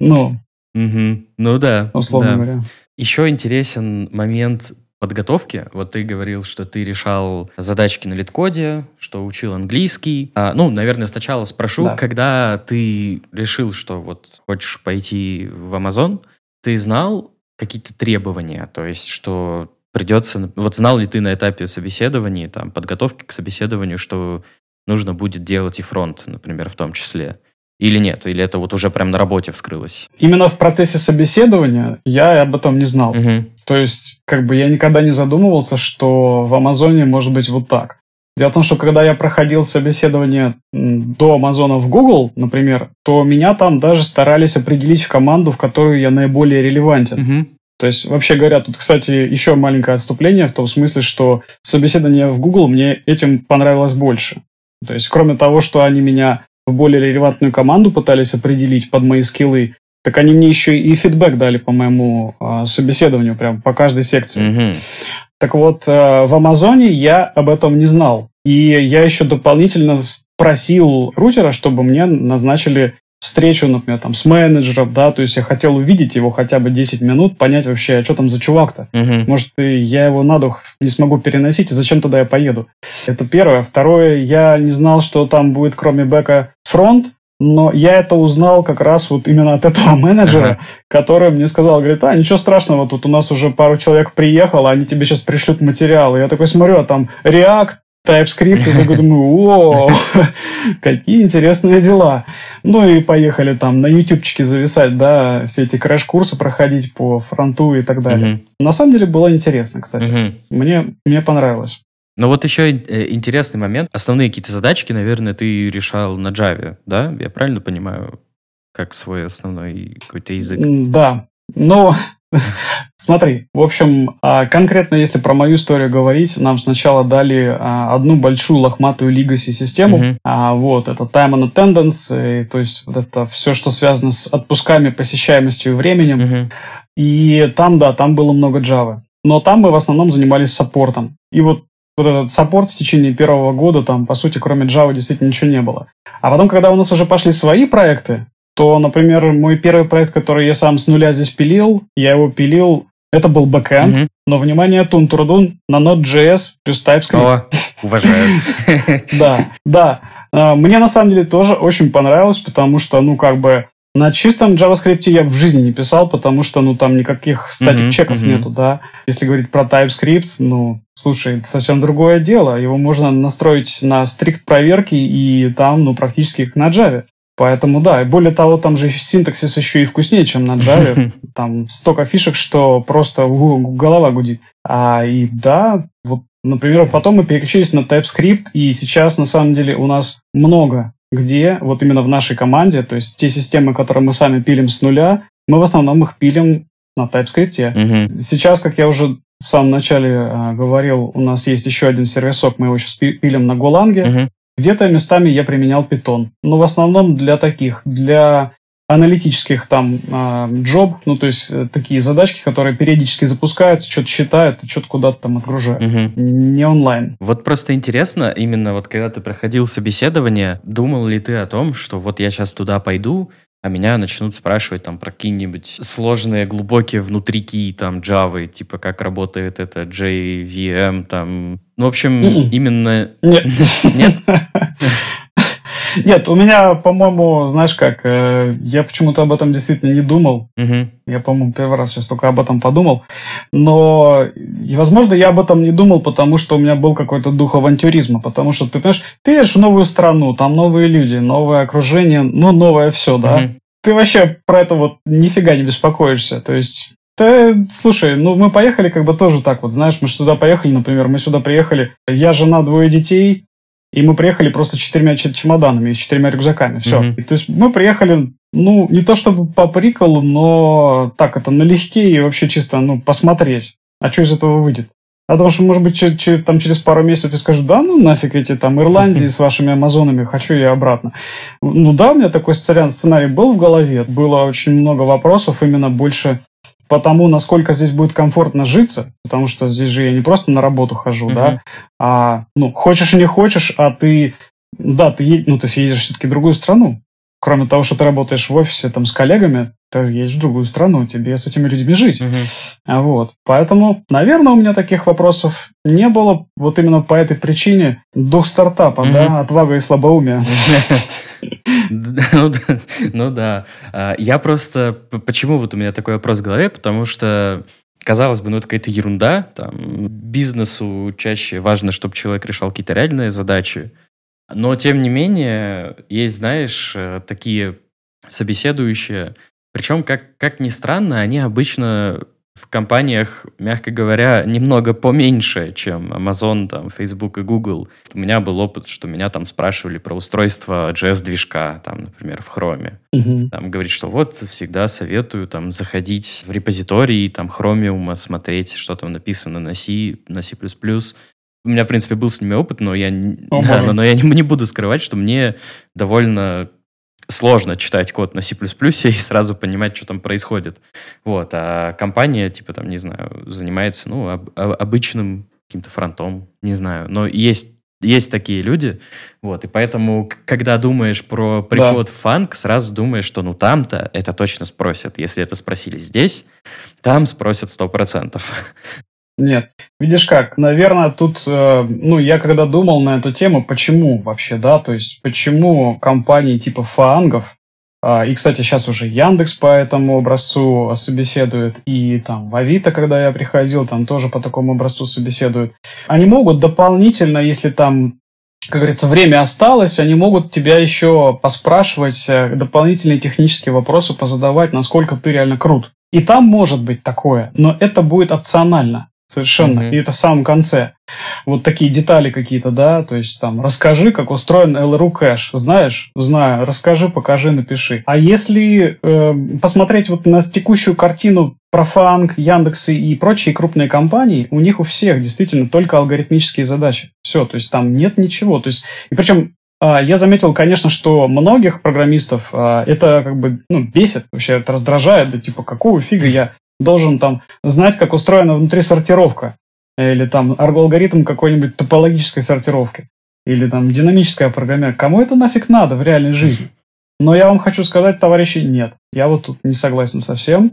Ну, ну да. Условно говоря. Еще интересен момент подготовки. Вот ты говорил, что ты решал задачки на литкоде, что учил английский. А, ну, наверное, сначала спрошу, да. когда ты решил, что вот хочешь пойти в Amazon, ты знал какие-то требования? То есть, что придется... Вот знал ли ты на этапе собеседования, там, подготовки к собеседованию, что нужно будет делать и фронт, например, в том числе? Или нет? Или это вот уже прям на работе вскрылось? Именно в процессе собеседования я об этом не знал. Угу. То есть, как бы я никогда не задумывался, что в Амазоне может быть вот так. Дело в том, что когда я проходил собеседование до Амазона в Google, например, то меня там даже старались определить в команду, в которую я наиболее релевантен. Угу. То есть, вообще говоря, тут, кстати, еще маленькое отступление в том смысле, что собеседование в Google мне этим понравилось больше. То есть, кроме того, что они меня более релевантную команду пытались определить под мои скиллы, так они мне еще и фидбэк дали по моему э, собеседованию, прям по каждой секции. Угу. Так вот, э, в Амазоне я об этом не знал. И я еще дополнительно просил рутера, чтобы мне назначили встречу, например, там, с менеджером, да, то есть я хотел увидеть его хотя бы 10 минут, понять вообще, а что там за чувак-то. Угу. Может, я его на дух не смогу переносить, и зачем тогда я поеду? Это первое. Второе, я не знал, что там будет, кроме бэка, фронт, но я это узнал как раз вот именно от этого (laughs) менеджера, ага. который мне сказал, говорит, а, ничего страшного, тут у нас уже пару человек приехало, они тебе сейчас пришлют материалы. Я такой смотрю, а там React, TypeScript, и такой думаю, о, какие интересные дела. Ну и поехали там на ютубчике зависать, да, все эти крэш-курсы проходить по фронту и так далее. На самом деле было интересно, кстати. Мне, мне понравилось. Но вот еще э, интересный момент. Основные какие-то задачки, наверное, ты решал на Java, да? Я правильно понимаю, как свой основной какой-то язык? Да. Ну, (laughs) смотри, в общем, а, конкретно если про мою историю говорить, нам сначала дали а, одну большую лохматую legacy систему. Uh-huh. Вот, это time and attendance, то есть вот это все, что связано с отпусками, посещаемостью и временем. Uh-huh. И там, да, там было много Java. Но там мы в основном занимались саппортом. И вот вот этот саппорт в течение первого года, там, по сути, кроме Java действительно ничего не было. А потом, когда у нас уже пошли свои проекты, то, например, мой первый проект, который я сам с нуля здесь пилил, я его пилил, это был бэкэнд, mm-hmm. но, внимание, тун-турдун на Node.js плюс TypeScript. О, уважаю. (laughs) Да, да. А, мне, на самом деле, тоже очень понравилось, потому что, ну, как бы, на чистом JavaScript я в жизни не писал, потому что, ну, там никаких static check ов mm-hmm, нету, да. Если говорить про TypeScript, ну, слушай, это совсем другое дело. Его можно настроить на стрикт проверки, и там, ну, практически как на Java. Поэтому, да, и более того, там же синтаксис еще и вкуснее, чем на Java. (laughs) Там столько фишек, что просто голова гудит. А, и да, вот, например, потом мы переключились на TypeScript, и сейчас, на самом деле, у нас много где вот именно в нашей команде, то есть те системы, которые мы сами пилим с нуля, мы в основном их пилим на TypeScript. Сейчас, как я уже в самом начале э, говорил, у нас есть еще один сервисок, мы его сейчас пилим на Golang. Угу. Где-то местами я применял Python. Но в основном для таких, для аналитических там джоб, э, ну то есть э, такие задачки, которые периодически запускаются, что-то считают, что-то куда-то там отгружают. Угу. Не онлайн. Вот просто интересно, именно вот когда ты проходил собеседование, думал ли ты о том, что вот я сейчас туда пойду, а меня начнут спрашивать там про какие-нибудь сложные, глубокие внутрики там Java, типа как работает это JVM, там... Ну, в общем, Mm-mm. именно... Нет. (laughs) Нет? (laughs) Нет, у меня, по-моему, знаешь как, э, я почему-то об этом действительно не думал. Угу. Я, по-моему, первый раз сейчас только об этом подумал. Но, возможно, я об этом не думал, потому что у меня был какой-то дух авантюризма. Потому что, ты понимаешь, ты едешь в новую страну, там новые люди, новое окружение, ну, новое все, да? Угу. Ты вообще про это вот нифига не беспокоишься. То есть да, слушай, ну мы поехали как бы тоже так вот, знаешь, мы же сюда поехали, например, мы сюда приехали, я жена, двое детей, и мы приехали просто четырьмя чемоданами, с четырьмя рюкзаками. Все. Mm-hmm. И, то есть мы приехали, ну, не то чтобы по приколу, но так это налегке и вообще чисто, ну, посмотреть. А что из этого выйдет? А потому что, может быть, ч- ч- там через пару месяцев я скажу, да, ну нафиг эти там Ирландии с вашими Амазонами, хочу я обратно. Ну да, у меня такой сценарий был в голове. Было очень много вопросов, именно больше по тому, насколько здесь будет комфортно житься, потому что здесь же я не просто на работу хожу, uh-huh. да, а, ну, хочешь и не хочешь, а ты, да, ты, ну, ты едешь все-таки в другую страну. кроме того, что ты работаешь в офисе там с коллегами, ты едешь в другую страну, тебе с этими людьми жить. Угу. Вот. Поэтому, наверное, у меня таких вопросов не было вот именно по этой причине. Дух стартапа, угу. да, отвага и слабоумие. Ну, (laughs) ну да. А, я просто... Почему вот у меня такой вопрос в голове? Потому что казалось бы, ну это какая-то ерунда. Там, бизнесу чаще важно, чтобы человек решал какие-то реальные задачи. Но, тем не менее, есть, знаешь, э, такие собеседующие, причем, как, как ни странно, они обычно в компаниях, мягко говоря, немного поменьше, чем Amazon, там, Facebook и Google. У меня был опыт, что меня там спрашивали про устройство JS-движка, там, например, в Chrome. Угу. Там говорит, что вот всегда советую там заходить в репозитории, там, Chromium, смотреть, что там написано на C, на C++. У меня, в принципе, был с ними опыт, но я, О, (laughs) да, но, но я не, не буду скрывать, что мне довольно сложно читать код на C++ и сразу понимать, что там происходит. Вот. А компания, типа, там, не знаю, занимается, ну, об, обычным каким-то фронтом, не знаю. Но есть есть такие люди, вот, и поэтому, когда думаешь про приход да. в фанк, сразу думаешь, что ну там-то это точно спросят. Если это спросили здесь, там спросят сто процентов. Нет. Видишь как, наверное, тут, э, ну, я когда думал на эту тему, почему вообще, да, то есть почему компании типа фангов, э, и, кстати, сейчас уже Яндекс по этому образцу собеседует, и там в Авито, когда я приходил, там тоже по такому образцу собеседуют. Они могут дополнительно, если там как говорится, время осталось, они могут тебя еще поспрашивать, э, дополнительные технические вопросы позадавать, насколько ты реально крут. И там может быть такое, но это будет опционально. Совершенно. Mm-hmm. И это в самом конце. Вот такие детали какие-то, да, то есть там расскажи, как устроен LRU кэш. Знаешь? Знаю. Расскажи, покажи, напиши. А если э, посмотреть вот на текущую картину про Фанк, Яндексы и прочие крупные компании, у них у всех действительно только алгоритмические задачи. Все, то есть там нет ничего. То есть, и причем а, я заметил, конечно, что многих программистов а, это как бы ну, бесит, вообще это раздражает, да типа какого фига я должен там знать, как устроена внутри сортировка, или там алгоритм какой-нибудь топологической сортировки, или там динамическая программировка. Кому это нафиг надо в реальной жизни? Но я вам хочу сказать, товарищи, нет. Я вот тут не согласен совсем.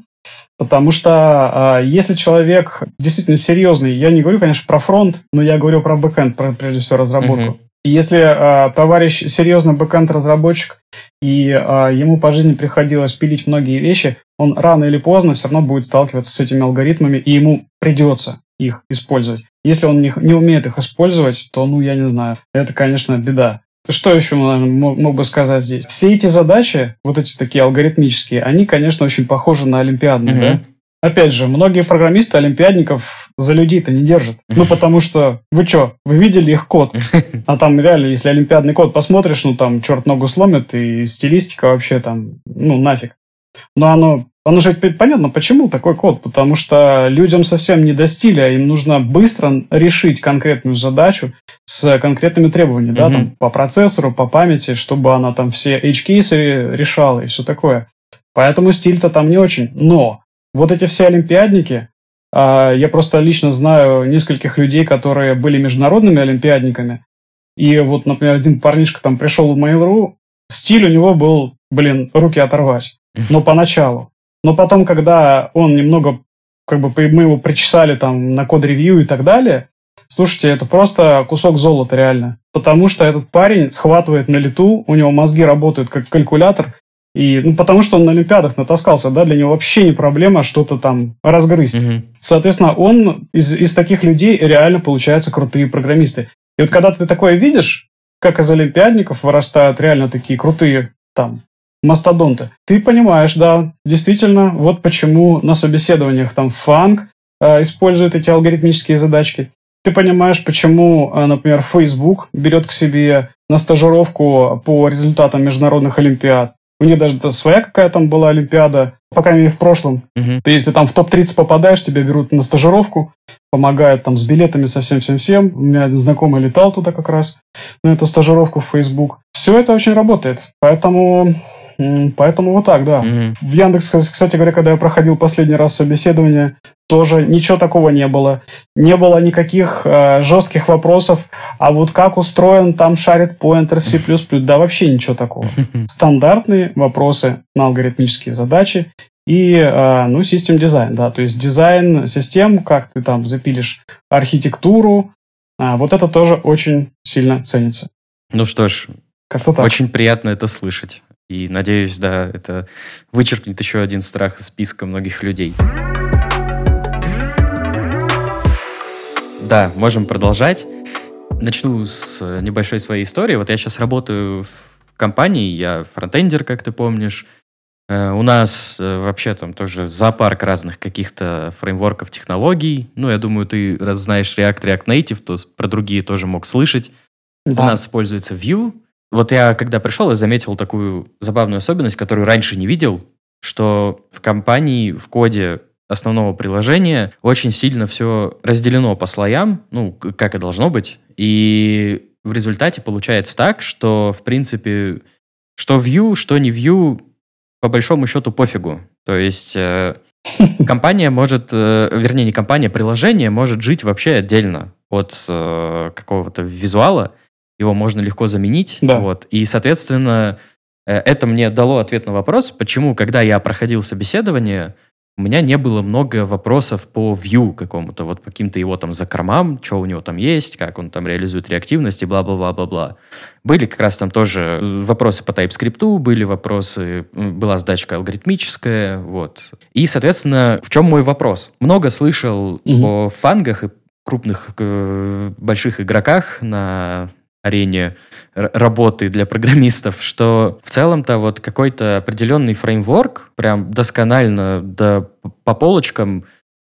Потому что э, если человек действительно серьезный, я не говорю, конечно, про фронт, но я говорю про бэкэнд, про, прежде всего разработку. Uh-huh. Если э, товарищ серьезно бэкэнд-разработчик, и э, ему по жизни приходилось пилить многие вещи, он рано или поздно все равно будет сталкиваться с этими алгоритмами, и ему придется их использовать. Если он не, не умеет их использовать, то, ну, я не знаю, это, конечно, беда. Что еще мог, мог бы сказать здесь? Все эти задачи, вот эти такие алгоритмические, они, конечно, очень похожи на олимпиадные, mm-hmm. да? Опять же, многие программисты олимпиадников за людей-то не держат. Ну, потому что, вы что, вы видели их код? (laughs) А там реально, если олимпиадный код посмотришь, ну, там черт ногу сломит, и стилистика вообще там, ну, нафиг. Но оно, оно же понятно, почему такой код. Потому что людям совсем не до стиля, им нужно быстро решить конкретную задачу с конкретными требованиями, да, там, по процессору, по памяти, чтобы она там все edge-кейсы решала и все такое. Поэтому стиль-то там не очень. Но вот эти все олимпиадники, а, я просто лично знаю нескольких людей, которые были международными олимпиадниками. И вот, например, один парнишка там пришел в Mail.ru, стиль у него был, блин, руки оторвать. Но поначалу. Но потом, когда он немного, как бы мы его причесали там на код-ревью и так далее, слушайте, это просто кусок золота реально. Потому что этот парень схватывает на лету, у него мозги работают как калькулятор, и, ну, потому что он на Олимпиадах натаскался, да, для него вообще не проблема что-то там разгрызть. Угу. Соответственно, он из, из таких людей реально получаются крутые программисты. И вот когда ты такое видишь, как из олимпиадников вырастают реально такие крутые там мастодонты, ты понимаешь, да, действительно, вот почему на собеседованиях там фанк э, использует эти алгоритмические задачки. Ты понимаешь, почему, э, например, Facebook берет к себе на стажировку по результатам международных олимпиад. У них даже своя какая там была Олимпиада, по крайней мере, в прошлом. Угу. Ты если там в топ-30 попадаешь, тебя берут на стажировку, помогают там с билетами, со всем-всем-всем. У меня один знакомый летал туда как раз, на эту стажировку в Facebook. Все это очень работает. Поэтому Поэтому вот так, да. Mm-hmm. В Яндекс, кстати говоря, когда я проходил последний раз собеседование, тоже ничего такого не было. Не было никаких э, жестких вопросов. А вот как устроен там шарит поинтер в C++, да вообще ничего такого. (laughs) Стандартные вопросы на алгоритмические задачи и, э, ну, систем дизайн, да, то есть дизайн систем, как ты там запилишь архитектуру, э, вот это тоже очень сильно ценится. Ну что ж, как-то так. очень приятно это слышать. И надеюсь, да, это вычеркнет еще один страх из списка многих людей. Да, можем продолжать. Начну с небольшой своей истории. Вот я сейчас работаю в компании, я фронтендер, как ты помнишь. Э, у нас э, вообще там тоже зоопарк разных каких-то фреймворков, технологий. Ну, я думаю, ты раз знаешь React, React Native, то про другие тоже мог слышать. Да. У нас используется Vue. Вот я, когда пришел, я заметил такую забавную особенность, которую раньше не видел, что в компании, в коде основного приложения очень сильно все разделено по слоям, ну, как и должно быть. И в результате получается так, что, в принципе, что Vue, что не Vue, по большому счету пофигу. То есть э, (laughs) компания может, э, вернее, не компания, приложение может жить вообще отдельно от э, какого-то визуала. Его можно легко заменить. Да. Вот. И, соответственно, э, это мне дало ответ на вопрос, почему, когда я проходил собеседование, у меня не было много вопросов по view какому-то, вот по каким-то его там закромам, что у него там есть, как он там реализует реактивность и бла-бла-бла-бла-бла. Были как раз там тоже вопросы по TypeScript, были вопросы, была сдачка алгоритмическая, вот. И, соответственно, в чем мой вопрос? Много слышал угу. о фангах и крупных э, больших игроках на арене работы для программистов, что в целом-то вот какой-то определенный фреймворк прям досконально да, по полочкам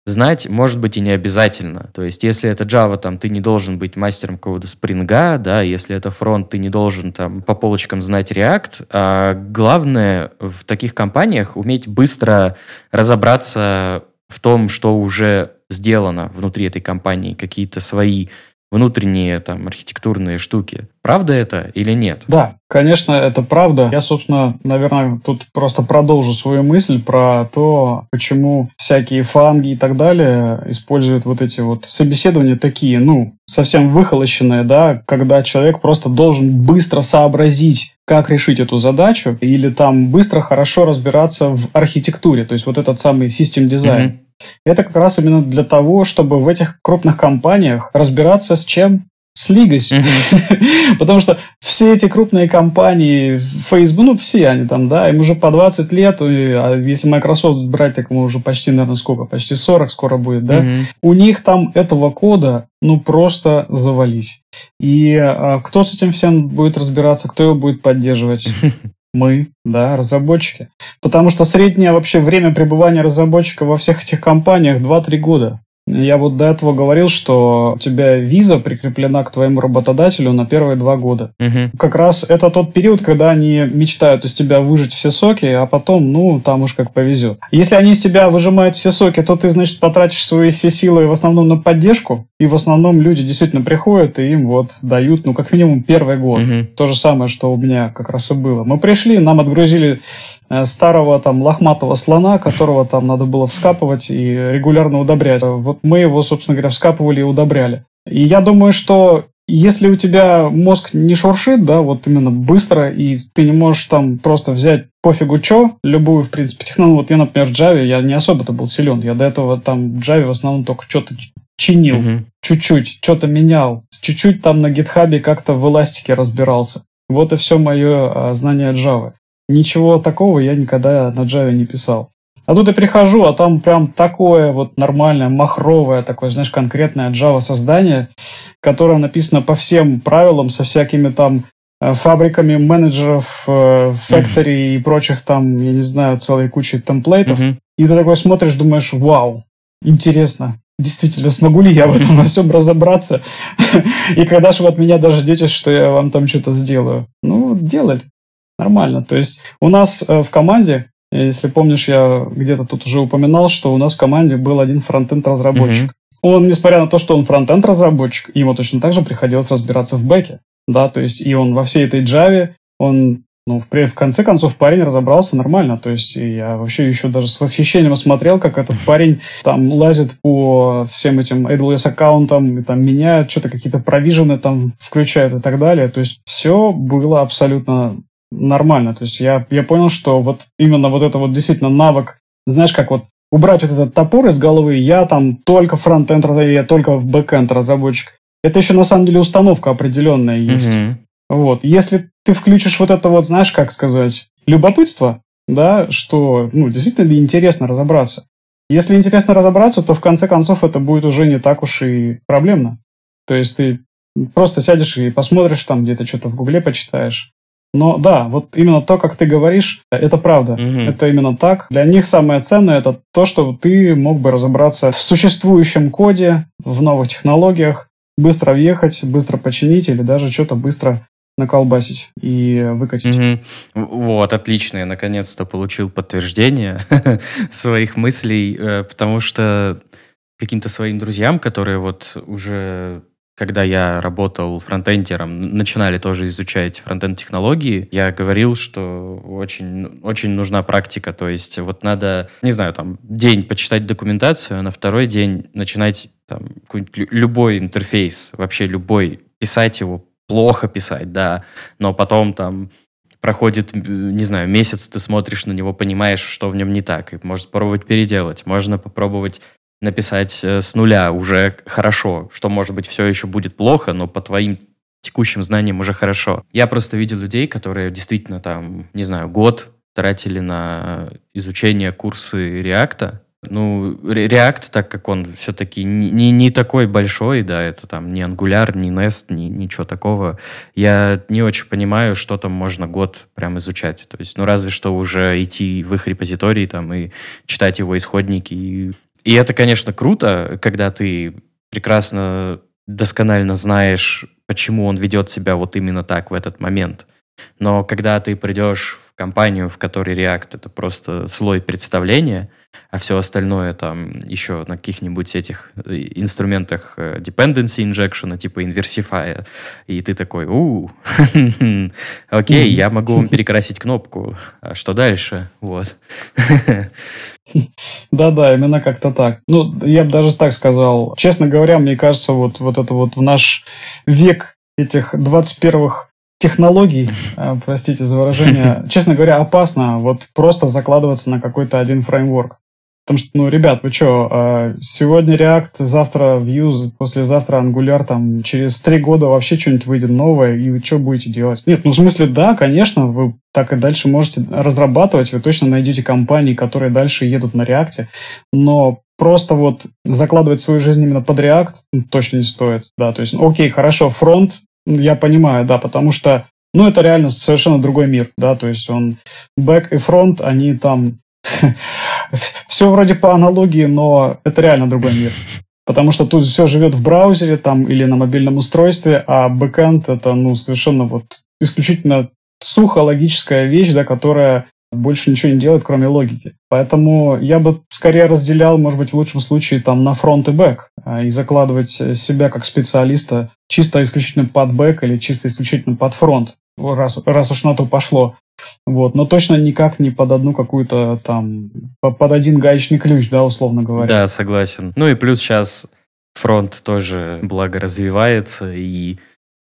знать может быть и не обязательно. То есть, если это Java, там, ты не должен быть мастером какого-то спринга, да, если это фронт, ты не должен там по полочкам знать React. А главное в таких компаниях уметь быстро разобраться в том, что уже сделано внутри этой компании, какие-то свои внутренние там архитектурные штуки. Правда это или нет? Да, конечно, это правда. Я, собственно, наверное, тут просто продолжу свою мысль про то, почему всякие фанги и так далее используют вот эти вот собеседования такие, ну, совсем выхолощенные, да, когда человек просто должен быстро сообразить, как решить эту задачу, или там быстро хорошо разбираться в архитектуре, то есть вот этот самый систем дизайн. Mm-hmm. Это как раз именно для того, чтобы в этих крупных компаниях разбираться с чем? С Legacy. (laughs) Потому что все эти крупные компании, Facebook, ну, все они там, да, им уже по 20 лет, а если Microsoft брать, так ему уже почти, наверное, сколько? Почти 40 скоро будет, да? У них там этого кода, ну, просто завались. И а, кто с этим всем будет разбираться, кто его будет поддерживать? (laughs) мы, да, разработчики. Потому что среднее вообще время пребывания разработчика во всех этих компаниях 2-3 года. Я вот до этого говорил, что у тебя виза прикреплена к твоему работодателю на первые два года. Угу. Как раз это тот период, когда они мечтают из тебя выжить все соки, а потом, ну, там уж как повезет. Если они из тебя выжимают все соки, то ты, значит, потратишь свои все силы в основном на поддержку, и в основном люди действительно приходят и им вот дают, ну, как минимум, первый год. Угу. То же самое, что у меня как раз и было. Мы пришли, нам отгрузили старого там лохматого слона, которого там надо было вскапывать и регулярно удобрять. Вот мы его, собственно говоря, вскапывали и удобряли. И я думаю, что если у тебя мозг не шуршит, да, вот именно быстро, и ты не можешь там просто взять пофигу чё, любую, в принципе, технологию. Вот я, например, в Java, я не особо-то был силен. Я до этого там в Java в основном только что-то чинил, mm-hmm. чуть-чуть, что-то менял, чуть-чуть там на гитхабе как-то в эластике разбирался. Вот и все мое а, знание Java. Ничего такого я никогда на Java не писал. А тут я прихожу, а там прям такое вот нормальное, махровое, такое, знаешь, конкретное Java создание, которое написано по всем правилам, со всякими там э, фабриками менеджеров, э, factory и прочих там, я не знаю, целой кучей темплейтов. Mm-hmm. И ты такой смотришь, думаешь, вау, интересно, действительно, смогу ли я в этом во всем разобраться? (laughs) И когда же вы от меня даже дождетесь, что я вам там что-то сделаю? Ну, делать. Нормально. То есть у нас э, в команде, если помнишь, я где-то тут уже упоминал, что у нас в команде был один фронтенд-разработчик. Mm-hmm. Он, несмотря на то, что он фронтенд-разработчик, ему точно так же приходилось разбираться в бэке. Да, то есть и он во всей этой Java, он Ну, в, в конце концов, парень разобрался нормально. То есть я вообще еще даже с восхищением смотрел, как этот (laughs) парень там лазит по всем этим AWS аккаунтам, и там меняет, что-то какие-то провижены там включает и так далее. То есть все было абсолютно нормально. То есть я, я понял, что вот именно вот это вот действительно навык, знаешь, как вот убрать вот этот топор из головы, я там только фронтенд, я только в бэкенд разработчик. Это еще на самом деле установка определенная есть. Mm-hmm. Вот. Если ты включишь вот это вот, знаешь, как сказать, любопытство, да, что, ну, действительно ли интересно разобраться. Если интересно разобраться, то в конце концов это будет уже не так уж и проблемно. То есть ты просто сядешь и посмотришь там где-то что-то в Гугле почитаешь. Но да, вот именно то, как ты говоришь, это правда. Угу. Это именно так. Для них самое ценное это то, что ты мог бы разобраться в существующем коде, в новых технологиях, быстро въехать, быстро починить или даже что-то быстро наколбасить и выкатить. Угу. Вот, отлично, я наконец-то получил подтверждение (laughs) своих мыслей, э, потому что каким-то своим друзьям, которые вот уже когда я работал фронтендером, начинали тоже изучать фронтенд-технологии, я говорил, что очень, очень нужна практика. То есть вот надо, не знаю, там, день почитать документацию, а на второй день начинать там, любой интерфейс, вообще любой, писать его плохо писать, да, но потом там проходит, не знаю, месяц, ты смотришь на него, понимаешь, что в нем не так, и можешь попробовать переделать, можно попробовать написать э, с нуля уже хорошо, что, может быть, все еще будет плохо, но по твоим текущим знаниям уже хорошо. Я просто видел людей, которые действительно там, не знаю, год тратили на изучение курсы реакта, ну, React, так как он все-таки не, не, не такой большой, да, это там не Angular, не Nest, ни, ничего такого, я не очень понимаю, что там можно год прям изучать. То есть, ну, разве что уже идти в их репозитории там и читать его исходники. И, и это, конечно, круто, когда ты прекрасно, досконально знаешь, почему он ведет себя вот именно так в этот момент. Но когда ты придешь в компанию, в которой React — это просто слой представления — а все остальное там еще на каких-нибудь этих э, инструментах э, dependency injection, типа Inversify, и ты такой, у, (laughs) окей, я могу вам (laughs) перекрасить кнопку, а что дальше? Вот. (laughs) Да-да, именно как-то так. Ну, я бы даже так сказал. Честно говоря, мне кажется, вот, вот это вот в наш век этих 21-х технологий, э, простите за выражение, честно говоря, опасно вот просто закладываться на какой-то один фреймворк. Потому что, ну, ребят, вы что, а, сегодня React, завтра Vue, послезавтра Angular, там, через три года вообще что-нибудь выйдет новое, и вы что будете делать? Нет, ну, в смысле, да, конечно, вы так и дальше можете разрабатывать, вы точно найдете компании, которые дальше едут на React, но просто вот закладывать свою жизнь именно под React ну, точно не стоит, да, то есть, окей, хорошо, фронт, я понимаю, да, потому что ну, это реально совершенно другой мир, да, то есть он бэк и фронт, они там (laughs) все вроде по аналогии, но это реально другой мир. Потому что тут все живет в браузере там или на мобильном устройстве, а бэкэнд это ну совершенно вот исключительно сухо логическая вещь, да, которая больше ничего не делает, кроме логики. Поэтому я бы скорее разделял, может быть, в лучшем случае там на фронт и бэк, а, и закладывать себя как специалиста чисто исключительно под бэк или чисто исключительно под фронт, раз, раз уж на то пошло. Вот, но точно никак не под одну какую-то там, под один гаечный ключ, да, условно говоря. Да, согласен. Ну и плюс сейчас фронт тоже благо развивается, и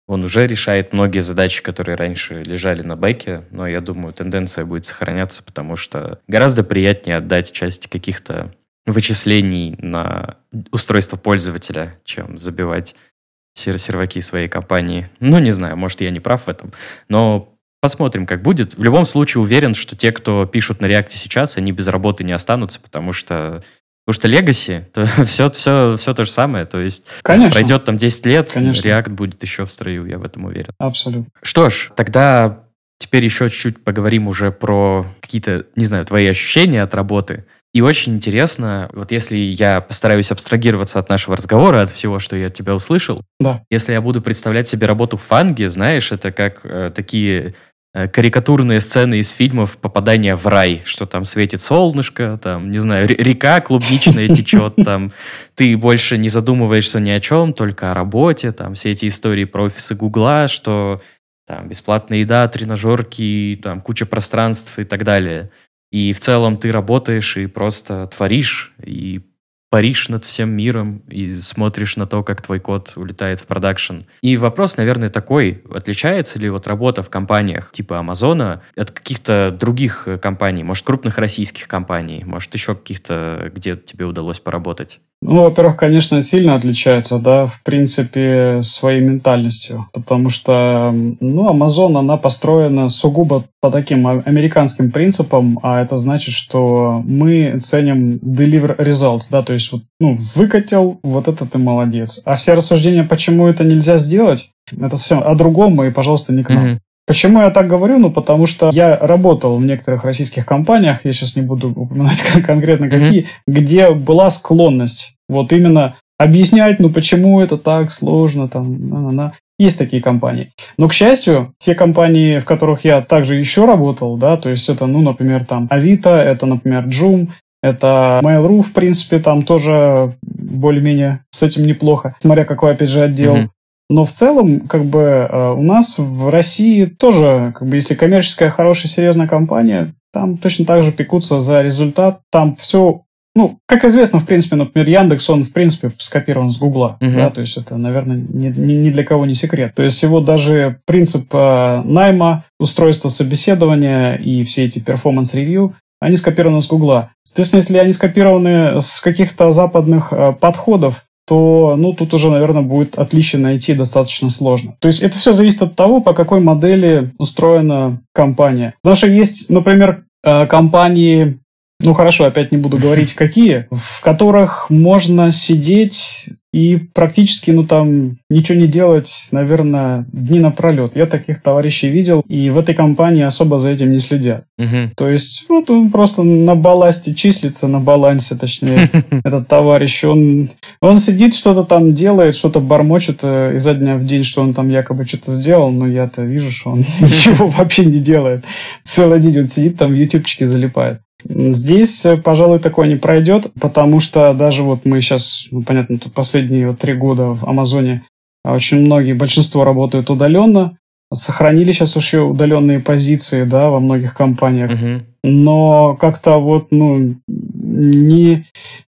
он уже решает многие задачи, которые раньше лежали на бэке, но я думаю, тенденция будет сохраняться, потому что гораздо приятнее отдать часть каких-то вычислений на устройство пользователя, чем забивать серваки своей компании. Ну, не знаю, может, я не прав в этом, но Посмотрим, как будет. В любом случае уверен, что те, кто пишут на реакте сейчас, они без работы не останутся, потому что Потому что Legacy, то все, все, все то же самое. То есть Конечно. пройдет там 10 лет, Конечно. React будет еще в строю, я в этом уверен. Абсолютно. Что ж, тогда теперь еще чуть-чуть поговорим уже про какие-то, не знаю, твои ощущения от работы. И очень интересно, вот если я постараюсь абстрагироваться от нашего разговора, от всего, что я от тебя услышал, да. если я буду представлять себе работу в фанге, знаешь, это как э, такие Э, карикатурные сцены из фильмов попадания в рай, что там светит солнышко, там, не знаю, река клубничная (laughs) течет, там, ты больше не задумываешься ни о чем, только о работе, там, все эти истории про офисы Гугла, что там бесплатная еда, тренажерки, там куча пространств и так далее. И в целом ты работаешь и просто творишь, и паришь над всем миром и смотришь на то, как твой код улетает в продакшн. И вопрос, наверное, такой, отличается ли вот работа в компаниях типа Амазона от каких-то других э, компаний, может, крупных российских компаний, может, еще каких-то, где тебе удалось поработать? Ну, во-первых, конечно, сильно отличается, да, в принципе, своей ментальностью, потому что, ну, Amazon, она построена сугубо по таким американским принципам, а это значит, что мы ценим deliver results, да, то есть, вот, ну, выкатил, вот это ты молодец. А все рассуждения, почему это нельзя сделать, это совсем о другом, и, пожалуйста, не к нам. Mm-hmm. Почему я так говорю? Ну, потому что я работал в некоторых российских компаниях, я сейчас не буду упоминать конкретно какие, mm-hmm. где была склонность вот именно объяснять, ну, почему это так сложно, там, на -на -на. Есть такие компании. Но, к счастью, те компании, в которых я также еще работал, да, то есть это, ну, например, там, Авито, это, например, Joom, это Mail.ru, в принципе, там тоже более-менее с этим неплохо, смотря какой, опять же, отдел. Mm-hmm. Но в целом, как бы, э, у нас в России тоже, как бы, если коммерческая, хорошая, серьезная компания, там точно так же пекутся за результат. Там все ну, как известно, в принципе, например, Яндекс, он, в принципе, скопирован с Гугла, uh-huh. да, то есть это, наверное, ни, ни, ни для кого не секрет. То есть его даже принцип э, найма, устройство собеседования и все эти performance review, они скопированы с Гугла. Соответственно, если они скопированы с каких-то западных э, подходов, то, ну, тут уже, наверное, будет отличие найти достаточно сложно. То есть это все зависит от того, по какой модели устроена компания. Потому что есть, например, э, компании, ну хорошо, опять не буду говорить (laughs) какие, в которых можно сидеть и практически, ну там, ничего не делать, наверное, дни напролет. Я таких товарищей видел, и в этой компании особо за этим не следят. Угу. То есть, вот он просто на балласте числится, на балансе, точнее, (laughs) этот товарищ. Он, он сидит, что-то там делает, что-то бормочет э, изо дня в день, что он там якобы что-то сделал, но я-то вижу, что он (laughs) ничего вообще не делает. Целый день он сидит там в ютубчике залипает. Здесь, э, пожалуй, такое не пройдет, потому что даже вот мы сейчас, ну, понятно, тут последние вот три года в Амазоне очень многие, большинство работают удаленно, сохранили сейчас еще удаленные позиции, да, во многих компаниях, угу. но как-то вот, ну, не,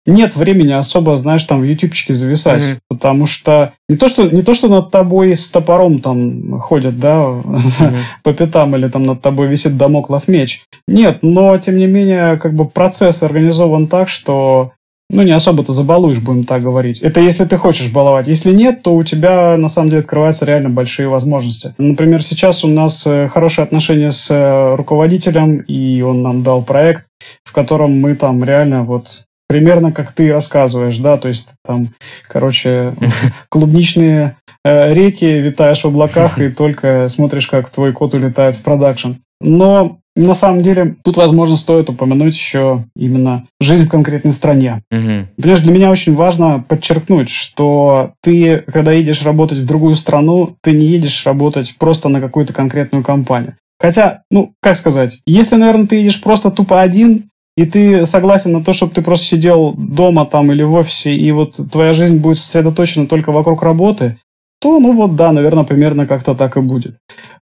нет времени особо, знаешь, там в ютубчике зависать, mm-hmm. потому что не то, что не то, что над тобой с топором там ходят, да, mm-hmm. (laughs) по пятам или там над тобой висит домоклов меч. Нет, но тем не менее, как бы процесс организован так, что ну, не особо-то забалуешь, будем так говорить. Это если ты хочешь баловать. Если нет, то у тебя, на самом деле, открываются реально большие возможности. Например, сейчас у нас э, хорошие отношения с э, руководителем, и он нам дал проект, в котором мы там реально вот примерно как ты рассказываешь, да, то есть там, короче, (laughs) клубничные э, реки, витаешь в облаках и только смотришь, как твой кот улетает в продакшн. Но на самом деле, тут, возможно, стоит упомянуть еще именно жизнь в конкретной стране. Угу. Понимаешь, для меня очень важно подчеркнуть, что ты, когда едешь работать в другую страну, ты не едешь работать просто на какую-то конкретную компанию. Хотя, ну, как сказать, если, наверное, ты едешь просто тупо один, и ты согласен на то, чтобы ты просто сидел дома там или в офисе, и вот твоя жизнь будет сосредоточена только вокруг работы, то, ну вот да, наверное, примерно как-то так и будет.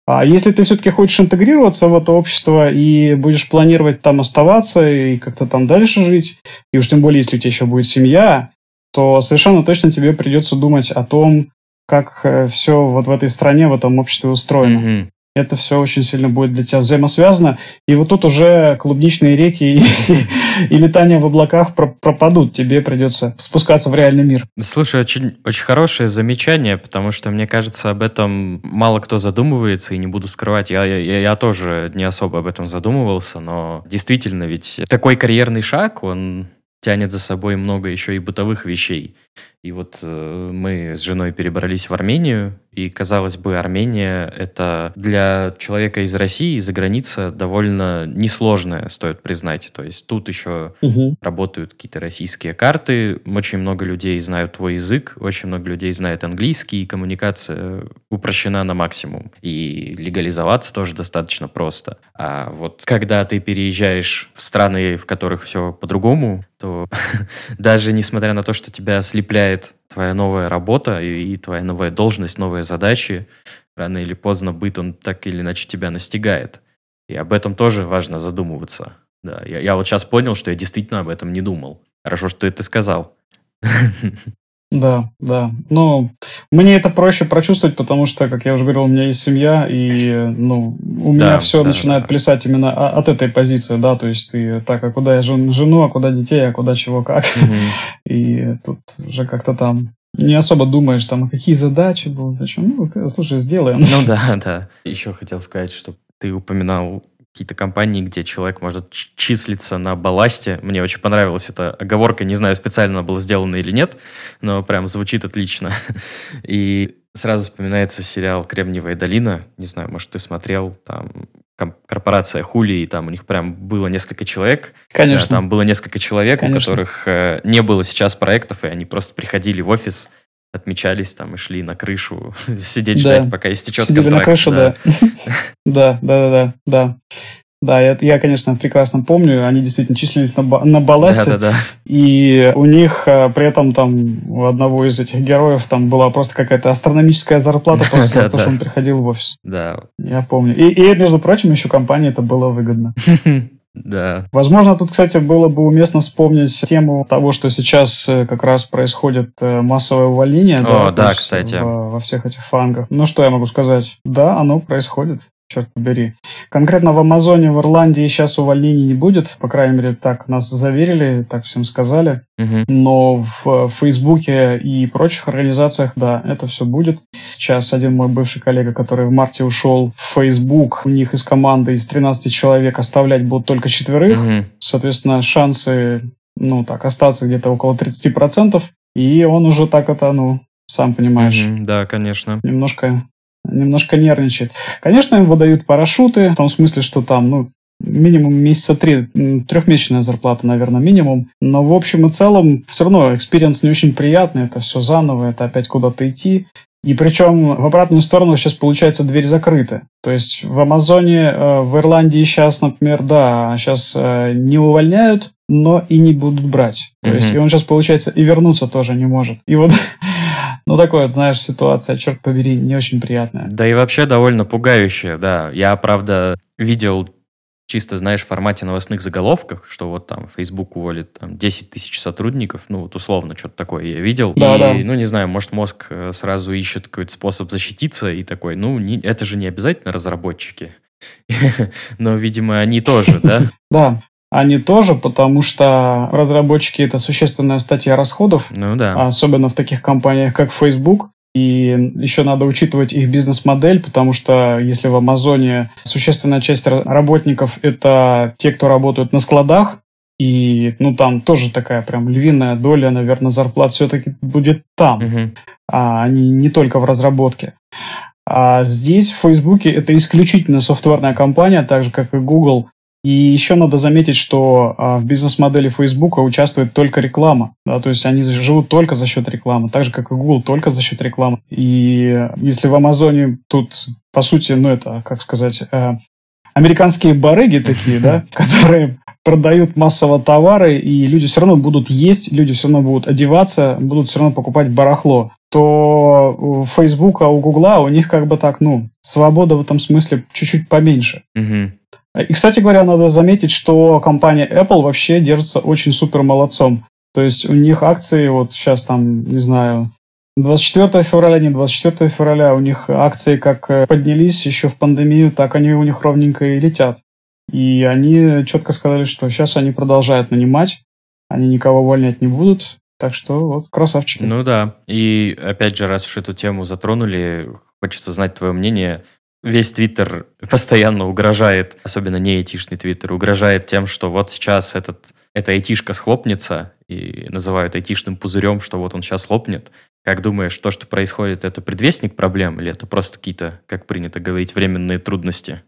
А если ты все-таки хочешь интегрироваться в это общество и будешь планировать там оставаться и как-то там дальше жить, и уж тем более, если у тебя еще будет семья, то совершенно точно тебе придется думать о том, как э, все вот в этой стране, в этом обществе устроено. Mm-hmm это все очень сильно будет для тебя взаимосвязано. И вот тут уже клубничные реки и, (laughs) и летание в облаках пропадут. Тебе придется спускаться в реальный мир. Слушай, очень, очень хорошее замечание, потому что, мне кажется, об этом мало кто задумывается, и не буду скрывать. Я, я, я тоже не особо об этом задумывался, но действительно, ведь такой карьерный шаг, он тянет за собой много еще и бытовых вещей. И вот э, мы с женой перебрались в Армению, и, казалось бы, Армения — это для человека из России, из-за границы довольно несложное, стоит признать. То есть тут еще угу. работают какие-то российские карты, очень много людей знают твой язык, очень много людей знает английский, и коммуникация упрощена на максимум. И легализоваться тоже достаточно просто. А вот когда ты переезжаешь в страны, в которых все по-другому, то (laughs) даже несмотря на то, что тебя ослепляет твоя новая работа и, и твоя новая должность, новые задачи, рано или поздно быт, он так или иначе тебя настигает. И об этом тоже важно задумываться. Да, я, я вот сейчас понял, что я действительно об этом не думал. Хорошо, что ты это сказал. (laughs) Да, да. Ну, мне это проще прочувствовать, потому что, как я уже говорил, у меня есть семья, и, ну, у меня да, все да, начинает да. плясать именно от этой позиции, да, то есть ты так, а куда я жену, а куда детей, а куда чего как. Угу. (laughs) И тут уже как-то там не особо думаешь, там, а какие задачи будут, зачем. Ну, слушай, сделаем. Ну (laughs) да, да. Еще хотел сказать, что ты упоминал какие-то компании, где человек может числиться на балласте. Мне очень понравилась эта оговорка, не знаю, специально была сделана или нет, но прям звучит отлично. (laughs) И сразу вспоминается сериал «Кремниевая долина». Не знаю, может, ты смотрел, там корпорация Хули, и там у них прям было несколько человек. Конечно. Там было несколько человек, Конечно. у которых э, не было сейчас проектов, и они просто приходили в офис, отмечались там и шли на крышу (laughs) сидеть ждать, да. пока истечет Сидели контракт. на крышу, (laughs) да. Да, да, да, да. Да, я, я, конечно, прекрасно помню, они действительно числились на, на балласте, да, да, да. и у них а, при этом там у одного из этих героев там была просто какая-то астрономическая зарплата (laughs) просто за то, что он приходил в офис. Да. Я помню. И, и, между прочим, еще компании это было выгодно. Да. Возможно, тут, кстати, было бы уместно вспомнить тему того, что сейчас э, как раз происходит э, массовое увольнение. О, да, да кстати. Во, во всех этих фангах. Ну, что я могу сказать? Да, оно происходит черт побери. Конкретно в Амазоне, в Ирландии сейчас увольнений не будет. По крайней мере, так нас заверили, так всем сказали. Угу. Но в Фейсбуке и прочих организациях, да, это все будет. Сейчас один мой бывший коллега, который в марте ушел в Facebook, у них из команды из 13 человек оставлять будут только четверых. Угу. Соответственно, шансы, ну так, остаться где-то около 30%. И он уже так это, ну, сам понимаешь. Угу, да, конечно. Немножко немножко нервничает. Конечно, им выдают парашюты, в том смысле, что там, ну, минимум месяца три, трехмесячная зарплата, наверное, минимум. Но в общем и целом все равно experience не очень приятный, это все заново, это опять куда-то идти. И причем в обратную сторону сейчас получается дверь закрыта. То есть в Амазоне, э, в Ирландии сейчас, например, да, сейчас э, не увольняют, но и не будут брать. То mm-hmm. есть и он сейчас, получается, и вернуться тоже не может. И вот (laughs) ну, такое, вот, знаешь, ситуация, черт побери, не очень приятная. Да и вообще довольно пугающая, да. Я, правда, видел чисто, знаешь, в формате новостных заголовках, что вот там Facebook уволит там, 10 тысяч сотрудников, ну вот условно что-то такое я видел. Да, и, да. ну не знаю, может мозг э, сразу ищет какой-то способ защититься и такой, ну не, это же не обязательно разработчики. (laughs) Но, видимо, они тоже, да? (laughs) Да, они тоже, потому что разработчики это существенная статья расходов, ну да. особенно в таких компаниях, как Facebook. И еще надо учитывать их бизнес-модель, потому что если в Амазоне существенная часть работников это те, кто работают на складах, и ну там тоже такая прям львиная доля, наверное, зарплат все-таки будет там, угу. а не, не только в разработке. А здесь в Фейсбуке это исключительно софтверная компания, так же как и Google. И еще надо заметить, что а, в бизнес-модели Facebook участвует только реклама. Да, то есть они живут только за счет рекламы, так же, как и Google, только за счет рекламы. И если в Амазоне тут, по сути, ну это, как сказать, э, американские барыги такие, да, (laughs) которые продают массово товары, и люди все равно будут есть, люди все равно будут одеваться, будут все равно покупать барахло, то у Facebook, а у Гугла у них как бы так, ну, свобода в этом смысле чуть-чуть поменьше. Угу. И, кстати говоря, надо заметить, что компания Apple вообще держится очень супер молодцом. То есть у них акции, вот сейчас там, не знаю, 24 февраля, не 24 февраля, у них акции как э, поднялись еще в пандемию, так они у них ровненько и летят. И они четко сказали, что сейчас они продолжают нанимать, они никого увольнять не будут, так что вот красавчики. Ну да, и опять же, раз уж эту тему затронули, хочется знать твое мнение – весь Твиттер постоянно угрожает, особенно не айтишный Твиттер, угрожает тем, что вот сейчас этот, эта айтишка схлопнется, и называют айтишным пузырем, что вот он сейчас лопнет. Как думаешь, то, что происходит, это предвестник проблем, или это просто какие-то, как принято говорить, временные трудности?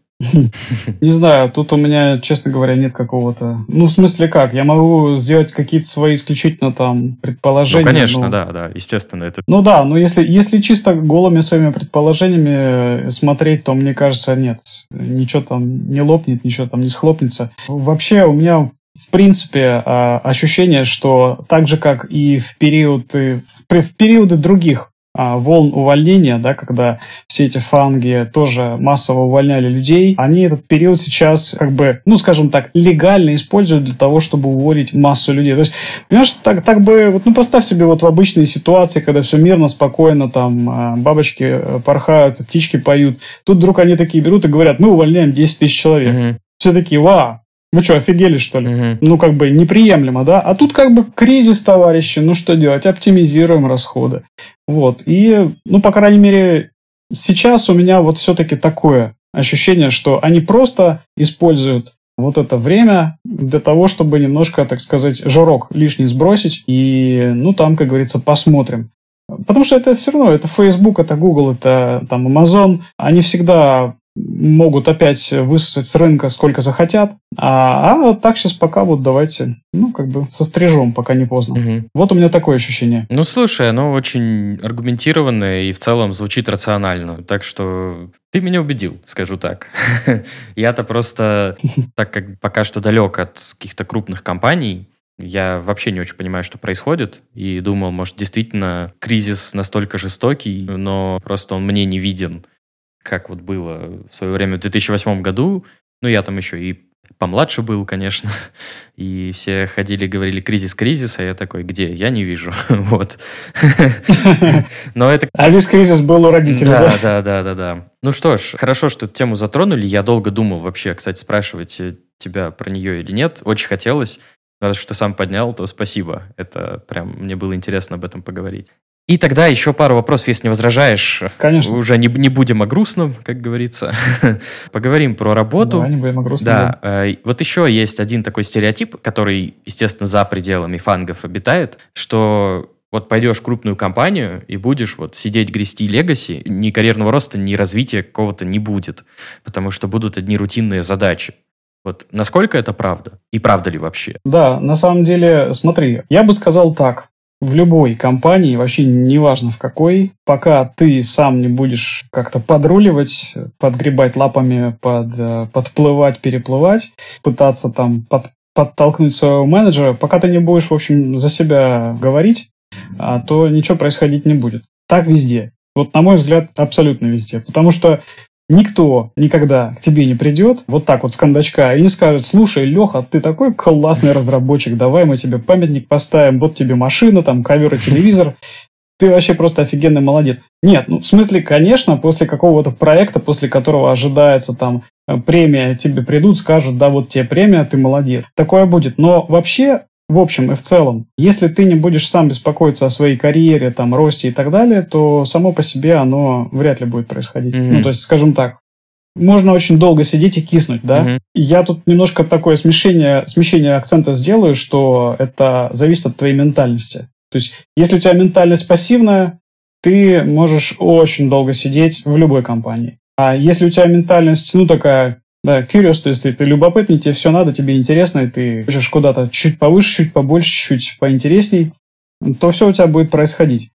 Не знаю, тут у меня, честно говоря, нет какого-то... Ну, в смысле как? Я могу сделать какие-то свои исключительно там предположения. Ну, конечно, но... да, да, естественно. Это... Ну да, но если, если чисто голыми своими предположениями э, смотреть, то мне кажется, нет. Ничего там не лопнет, ничего там не схлопнется. Вообще у меня в принципе, а, ощущение, что так же, как и в, период, в периоды других волн увольнения, да, когда все эти фанги тоже массово увольняли людей, они этот период сейчас, как бы, ну, скажем так, легально используют для того, чтобы уволить массу людей. То есть, понимаешь, так, так бы, вот, ну, поставь себе вот в обычные ситуации, когда все мирно, спокойно, там, а, бабочки э, порхают, птички поют. Тут вдруг они такие берут и говорят, мы увольняем 10 тысяч человек. Угу. Все такие, ва, вы что, офигели, что ли? Угу. Ну, как бы неприемлемо, да? А тут как бы кризис, товарищи, ну что делать? Оптимизируем расходы. Вот. И, ну, по крайней мере, сейчас у меня вот все-таки такое ощущение, что они просто используют вот это время для того, чтобы немножко, так сказать, жирок лишний сбросить. И, ну, там, как говорится, посмотрим. Потому что это все равно, это Facebook, это Google, это там Amazon. Они всегда могут опять высосать с рынка сколько захотят. А, а так сейчас пока вот давайте, ну, как бы сострижем, пока не поздно. Угу. Вот у меня такое ощущение. Ну, слушай, оно очень аргументированное и в целом звучит рационально. Так что ты меня убедил, скажу так. (laughs) Я-то просто, (laughs) так как пока что далек от каких-то крупных компаний, я вообще не очень понимаю, что происходит, и думал, может, действительно кризис настолько жестокий, но просто он мне не виден как вот было в свое время в 2008 году. Ну, я там еще и помладше был, конечно, (laughs) и все ходили, говорили кризис, кризис, а я такой, где? Я не вижу, (laughs) вот. (laughs) Но это... А весь кризис был у родителей, да? Да, да, да, да. Ну что ж, хорошо, что эту тему затронули. Я долго думал вообще, кстати, спрашивать э, тебя про нее или нет. Очень хотелось. Раз что ты сам поднял, то спасибо. Это прям мне было интересно об этом поговорить. И тогда еще пару вопросов, если не возражаешь. Конечно. Уже не, не будем о грустном, как говорится. (laughs) Поговорим про работу. Давай не будем о грустном. Да. да. Э, вот еще есть один такой стереотип, который, естественно, за пределами фангов обитает, что вот пойдешь в крупную компанию и будешь вот сидеть грести легаси, ни карьерного роста, ни развития какого-то не будет, потому что будут одни рутинные задачи. Вот насколько это правда? И правда ли вообще? Да, на самом деле, смотри, я бы сказал так в любой компании, вообще неважно в какой, пока ты сам не будешь как-то подруливать, подгребать лапами, под, э, подплывать, переплывать, пытаться там под, подтолкнуть своего менеджера, пока ты не будешь, в общем, за себя говорить, а, то ничего происходить не будет. Так везде. Вот, на мой взгляд, абсолютно везде. Потому что никто никогда к тебе не придет вот так вот с кондачка и не скажет, слушай, Леха, ты такой классный разработчик, давай мы тебе памятник поставим, вот тебе машина, там ковер и телевизор, ты вообще просто офигенный молодец. Нет, ну в смысле, конечно, после какого-то проекта, после которого ожидается там э, премия, тебе придут, скажут, да, вот тебе премия, ты молодец. Такое будет. Но вообще в общем и в целом. Если ты не будешь сам беспокоиться о своей карьере, там, росте и так далее, то само по себе оно вряд ли будет происходить. Mm-hmm. Ну, то есть, скажем так, можно очень долго сидеть и киснуть, да? Mm-hmm. Я тут немножко такое смещение, смещение акцента сделаю, что это зависит от твоей ментальности. То есть, если у тебя ментальность пассивная, ты можешь очень долго сидеть в любой компании. А если у тебя ментальность, ну, такая да, curious, то есть ты, ты любопытный, тебе все надо, тебе интересно, и ты хочешь куда-то чуть повыше, чуть побольше, чуть поинтересней, то все у тебя будет происходить.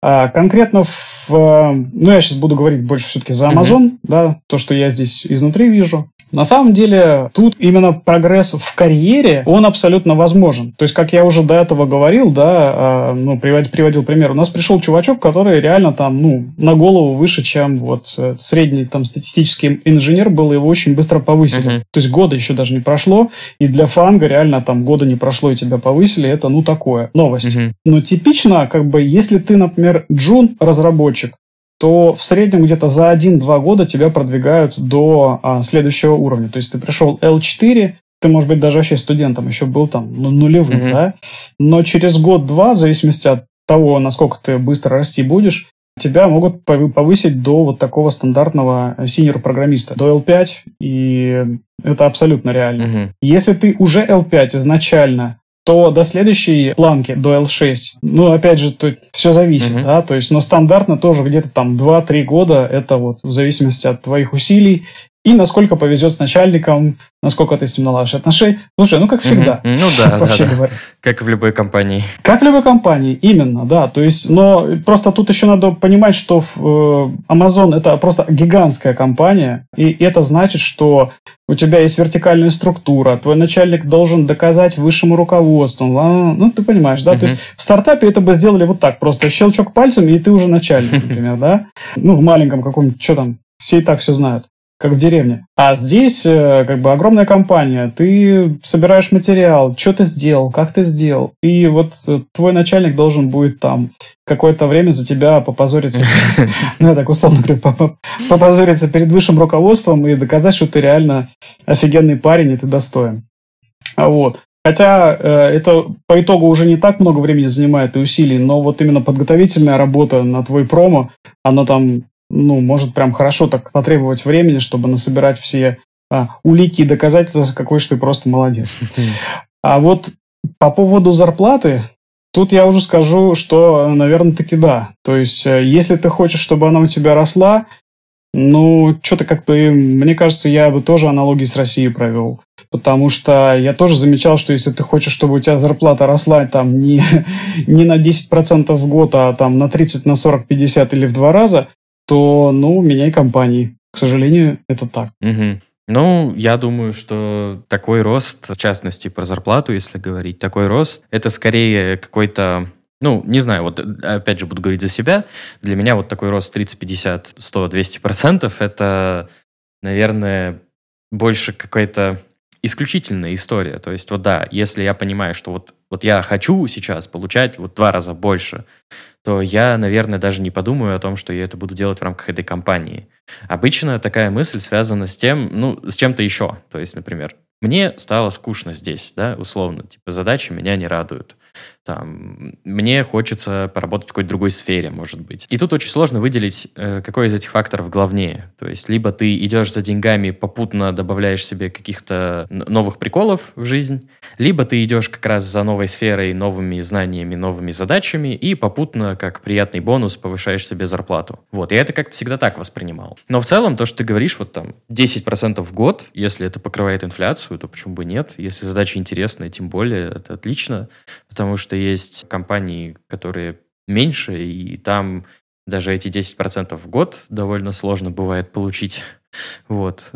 А конкретно в... Ну, я сейчас буду говорить больше все-таки за Amazon, mm-hmm. да, то, что я здесь изнутри вижу. На самом деле, тут именно прогресс в карьере, он абсолютно возможен. То есть, как я уже до этого говорил, да, а, ну, приводил, приводил пример, у нас пришел чувачок, который реально там, ну, на голову выше, чем вот э, средний там статистический инженер был, его очень быстро повысили. Uh-huh. То есть, года еще даже не прошло, и для фанга реально там года не прошло, и тебя повысили, это, ну, такое, новость. Uh-huh. Но типично, как бы, если ты, например, джун разработчик, то в среднем где-то за 1-2 года тебя продвигают до а, следующего уровня. То есть ты пришел L4, ты, может быть, даже вообще студентом еще был там ну, нулевым, mm-hmm. да? Но через год-два, в зависимости от того, насколько ты быстро расти будешь, тебя могут повысить до вот такого стандартного синьор-программиста, до L5, и это абсолютно реально. Mm-hmm. Если ты уже L5 изначально то до следующей планки, до L6, ну, опять же, то все зависит, uh-huh. да, то есть, но стандартно тоже где-то там 2-3 года, это вот в зависимости от твоих усилий и насколько повезет с начальником, насколько ты с ним наладишь отношения. Слушай, ну как всегда. Ну да, (laughs) вообще да, говоря. Как в любой компании. Как в любой компании, именно, да. То есть, но просто тут еще надо понимать, что э, Amazon это просто гигантская компания, и это значит, что у тебя есть вертикальная структура, твой начальник должен доказать высшему руководству. Ну, ты понимаешь, да? Uh-huh. То есть в стартапе это бы сделали вот так, просто щелчок пальцем, и ты уже начальник, (laughs) например, да? Ну, в маленьком каком-нибудь, что там, все и так все знают как в деревне. А здесь э, как бы огромная компания, ты собираешь материал, что ты сделал, как ты сделал, и вот э, твой начальник должен будет там какое-то время за тебя попозориться, (laughs) ну я так условно говорю, попозориться перед высшим руководством и доказать, что ты реально офигенный парень и ты достоин. Вот. Хотя э, это по итогу уже не так много времени занимает и усилий, но вот именно подготовительная работа на твой промо, она там ну, может прям хорошо так потребовать времени, чтобы насобирать все а, улики и доказательства, какой же ты просто молодец. А вот по поводу зарплаты, тут я уже скажу, что, наверное, таки да. То есть, э, если ты хочешь, чтобы она у тебя росла, ну, что-то как бы, мне кажется, я бы тоже аналогии с Россией провел. Потому что я тоже замечал, что если ты хочешь, чтобы у тебя зарплата росла там не, (laughs) не на 10% в год, а там на 30, на 40, 50 или в два раза, то, ну, меняй компании. К сожалению, это так. Угу. Ну, я думаю, что такой рост, в частности, про зарплату, если говорить, такой рост, это скорее какой-то ну, не знаю, вот опять же буду говорить за себя. Для меня вот такой рост 30, 50, 100, 200 процентов это, наверное, больше какая-то исключительная история. То есть вот да, если я понимаю, что вот, вот я хочу сейчас получать вот два раза больше, то я, наверное, даже не подумаю о том, что я это буду делать в рамках этой компании. Обычно такая мысль связана с тем, ну, с чем-то еще. То есть, например, мне стало скучно здесь, да, условно, типа задачи меня не радуют. Там, мне хочется поработать в какой-то другой сфере, может быть. И тут очень сложно выделить, э, какой из этих факторов главнее. То есть, либо ты идешь за деньгами, попутно добавляешь себе каких-то новых приколов в жизнь, либо ты идешь как раз за новой сферой, новыми знаниями, новыми задачами, и попутно, как приятный бонус, повышаешь себе зарплату. Вот, я это как-то всегда так воспринимал. Но в целом, то, что ты говоришь, вот там 10% в год, если это покрывает инфляцию, то почему бы нет? Если задача интересная, тем более, это отлично, потому что есть компании, которые меньше, и там даже эти 10% в год довольно сложно бывает получить. (laughs) Вот.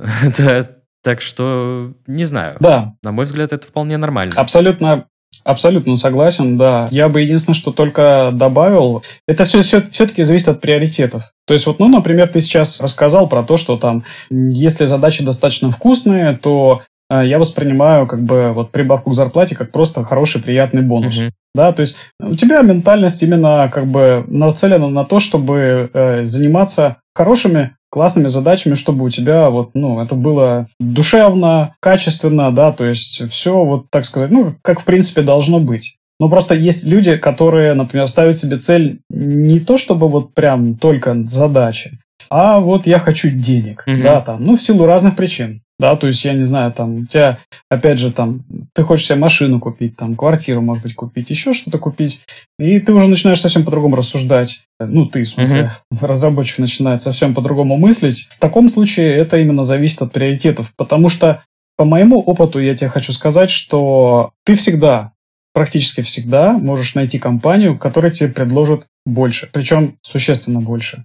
(laughs) так что, не знаю. Да. На мой взгляд, это вполне нормально. Абсолютно Абсолютно согласен, да. Я бы единственное, что только добавил, это все, все все-таки зависит от приоритетов. То есть вот, ну, например, ты сейчас рассказал про то, что там, если задачи достаточно вкусные, то я воспринимаю как бы вот прибавку к зарплате как просто хороший, приятный бонус. Uh-huh. Да, то есть у тебя ментальность именно как бы нацелена на то, чтобы э, заниматься хорошими, классными задачами, чтобы у тебя вот, ну, это было душевно, качественно, да, то есть все вот, так сказать, ну, как в принципе должно быть. Но просто есть люди, которые, например, ставят себе цель не то, чтобы вот прям только задачи, а вот я хочу денег, угу. да, там, ну, в силу разных причин да, то есть, я не знаю, там, у тебя, опять же, там, ты хочешь себе машину купить, там, квартиру, может быть, купить, еще что-то купить, и ты уже начинаешь совсем по-другому рассуждать. Ну, ты, в смысле, uh-huh. (laughs) разработчик начинает совсем по-другому мыслить. В таком случае это именно зависит от приоритетов, потому что, по моему опыту, я тебе хочу сказать, что ты всегда, практически всегда можешь найти компанию, которая тебе предложит больше, причем существенно больше.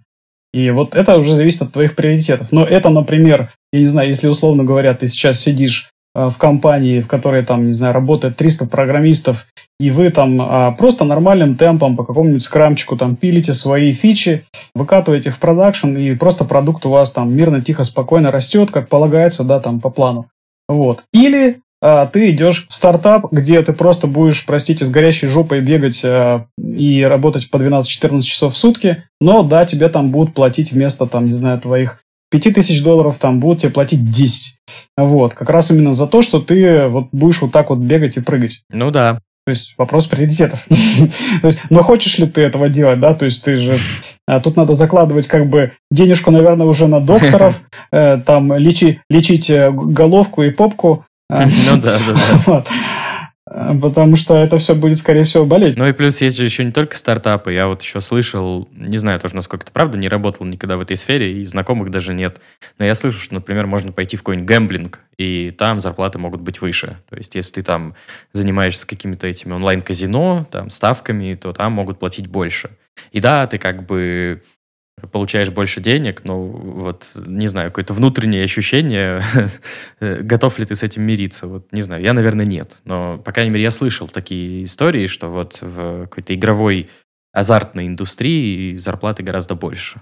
И вот это уже зависит от твоих приоритетов. Но это, например, я не знаю, если условно говоря, ты сейчас сидишь э, в компании, в которой там, не знаю, работает 300 программистов, и вы там а, просто нормальным темпом по какому-нибудь скрамчику там пилите свои фичи, выкатываете в продакшн, и просто продукт у вас там мирно, тихо, спокойно растет, как полагается, да, там по плану. Вот. Или а ты идешь в стартап, где ты просто будешь, простите, с горящей жопой бегать а, и работать по 12-14 часов в сутки, но да, тебе там будут платить вместо, там, не знаю, твоих 5000 долларов, там будут тебе платить 10. Вот, как раз именно за то, что ты вот будешь вот так вот бегать и прыгать. Ну да. То есть вопрос приоритетов. (laughs) то есть, но хочешь ли ты этого делать, да? То есть ты же а, тут надо закладывать как бы денежку, наверное, уже на докторов, (laughs) э, там лечи, лечить э, головку и попку, (laughs) ну да, да, да. потому что это все будет, скорее всего, болеть. Ну и плюс есть же еще не только стартапы. Я вот еще слышал, не знаю тоже, насколько это правда, не работал никогда в этой сфере, и знакомых даже нет. Но я слышал, что, например, можно пойти в какой-нибудь гэмблинг, и там зарплаты могут быть выше. То есть если ты там занимаешься какими-то этими онлайн-казино, там, ставками, то там могут платить больше. И да, ты как бы получаешь больше денег, но вот, не знаю, какое-то внутреннее ощущение, (laughs) готов ли ты с этим мириться, вот, не знаю, я, наверное, нет, но, по крайней мере, я слышал такие истории, что вот в какой-то игровой азартной индустрии зарплаты гораздо больше.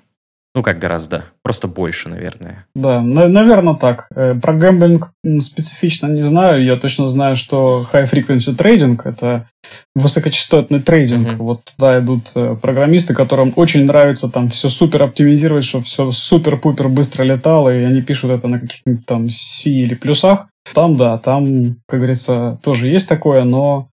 Ну, как гораздо. Просто больше, наверное. Да, на- наверное, так. Э, про гэмблинг специфично не знаю. Я точно знаю, что high frequency trading – это высокочастотный трейдинг. Mm-hmm. Вот туда идут э, программисты, которым очень нравится там все супер оптимизировать, чтобы все супер-пупер быстро летало, и они пишут это на каких-нибудь там C или плюсах. Там, да, там, как говорится, тоже есть такое, но,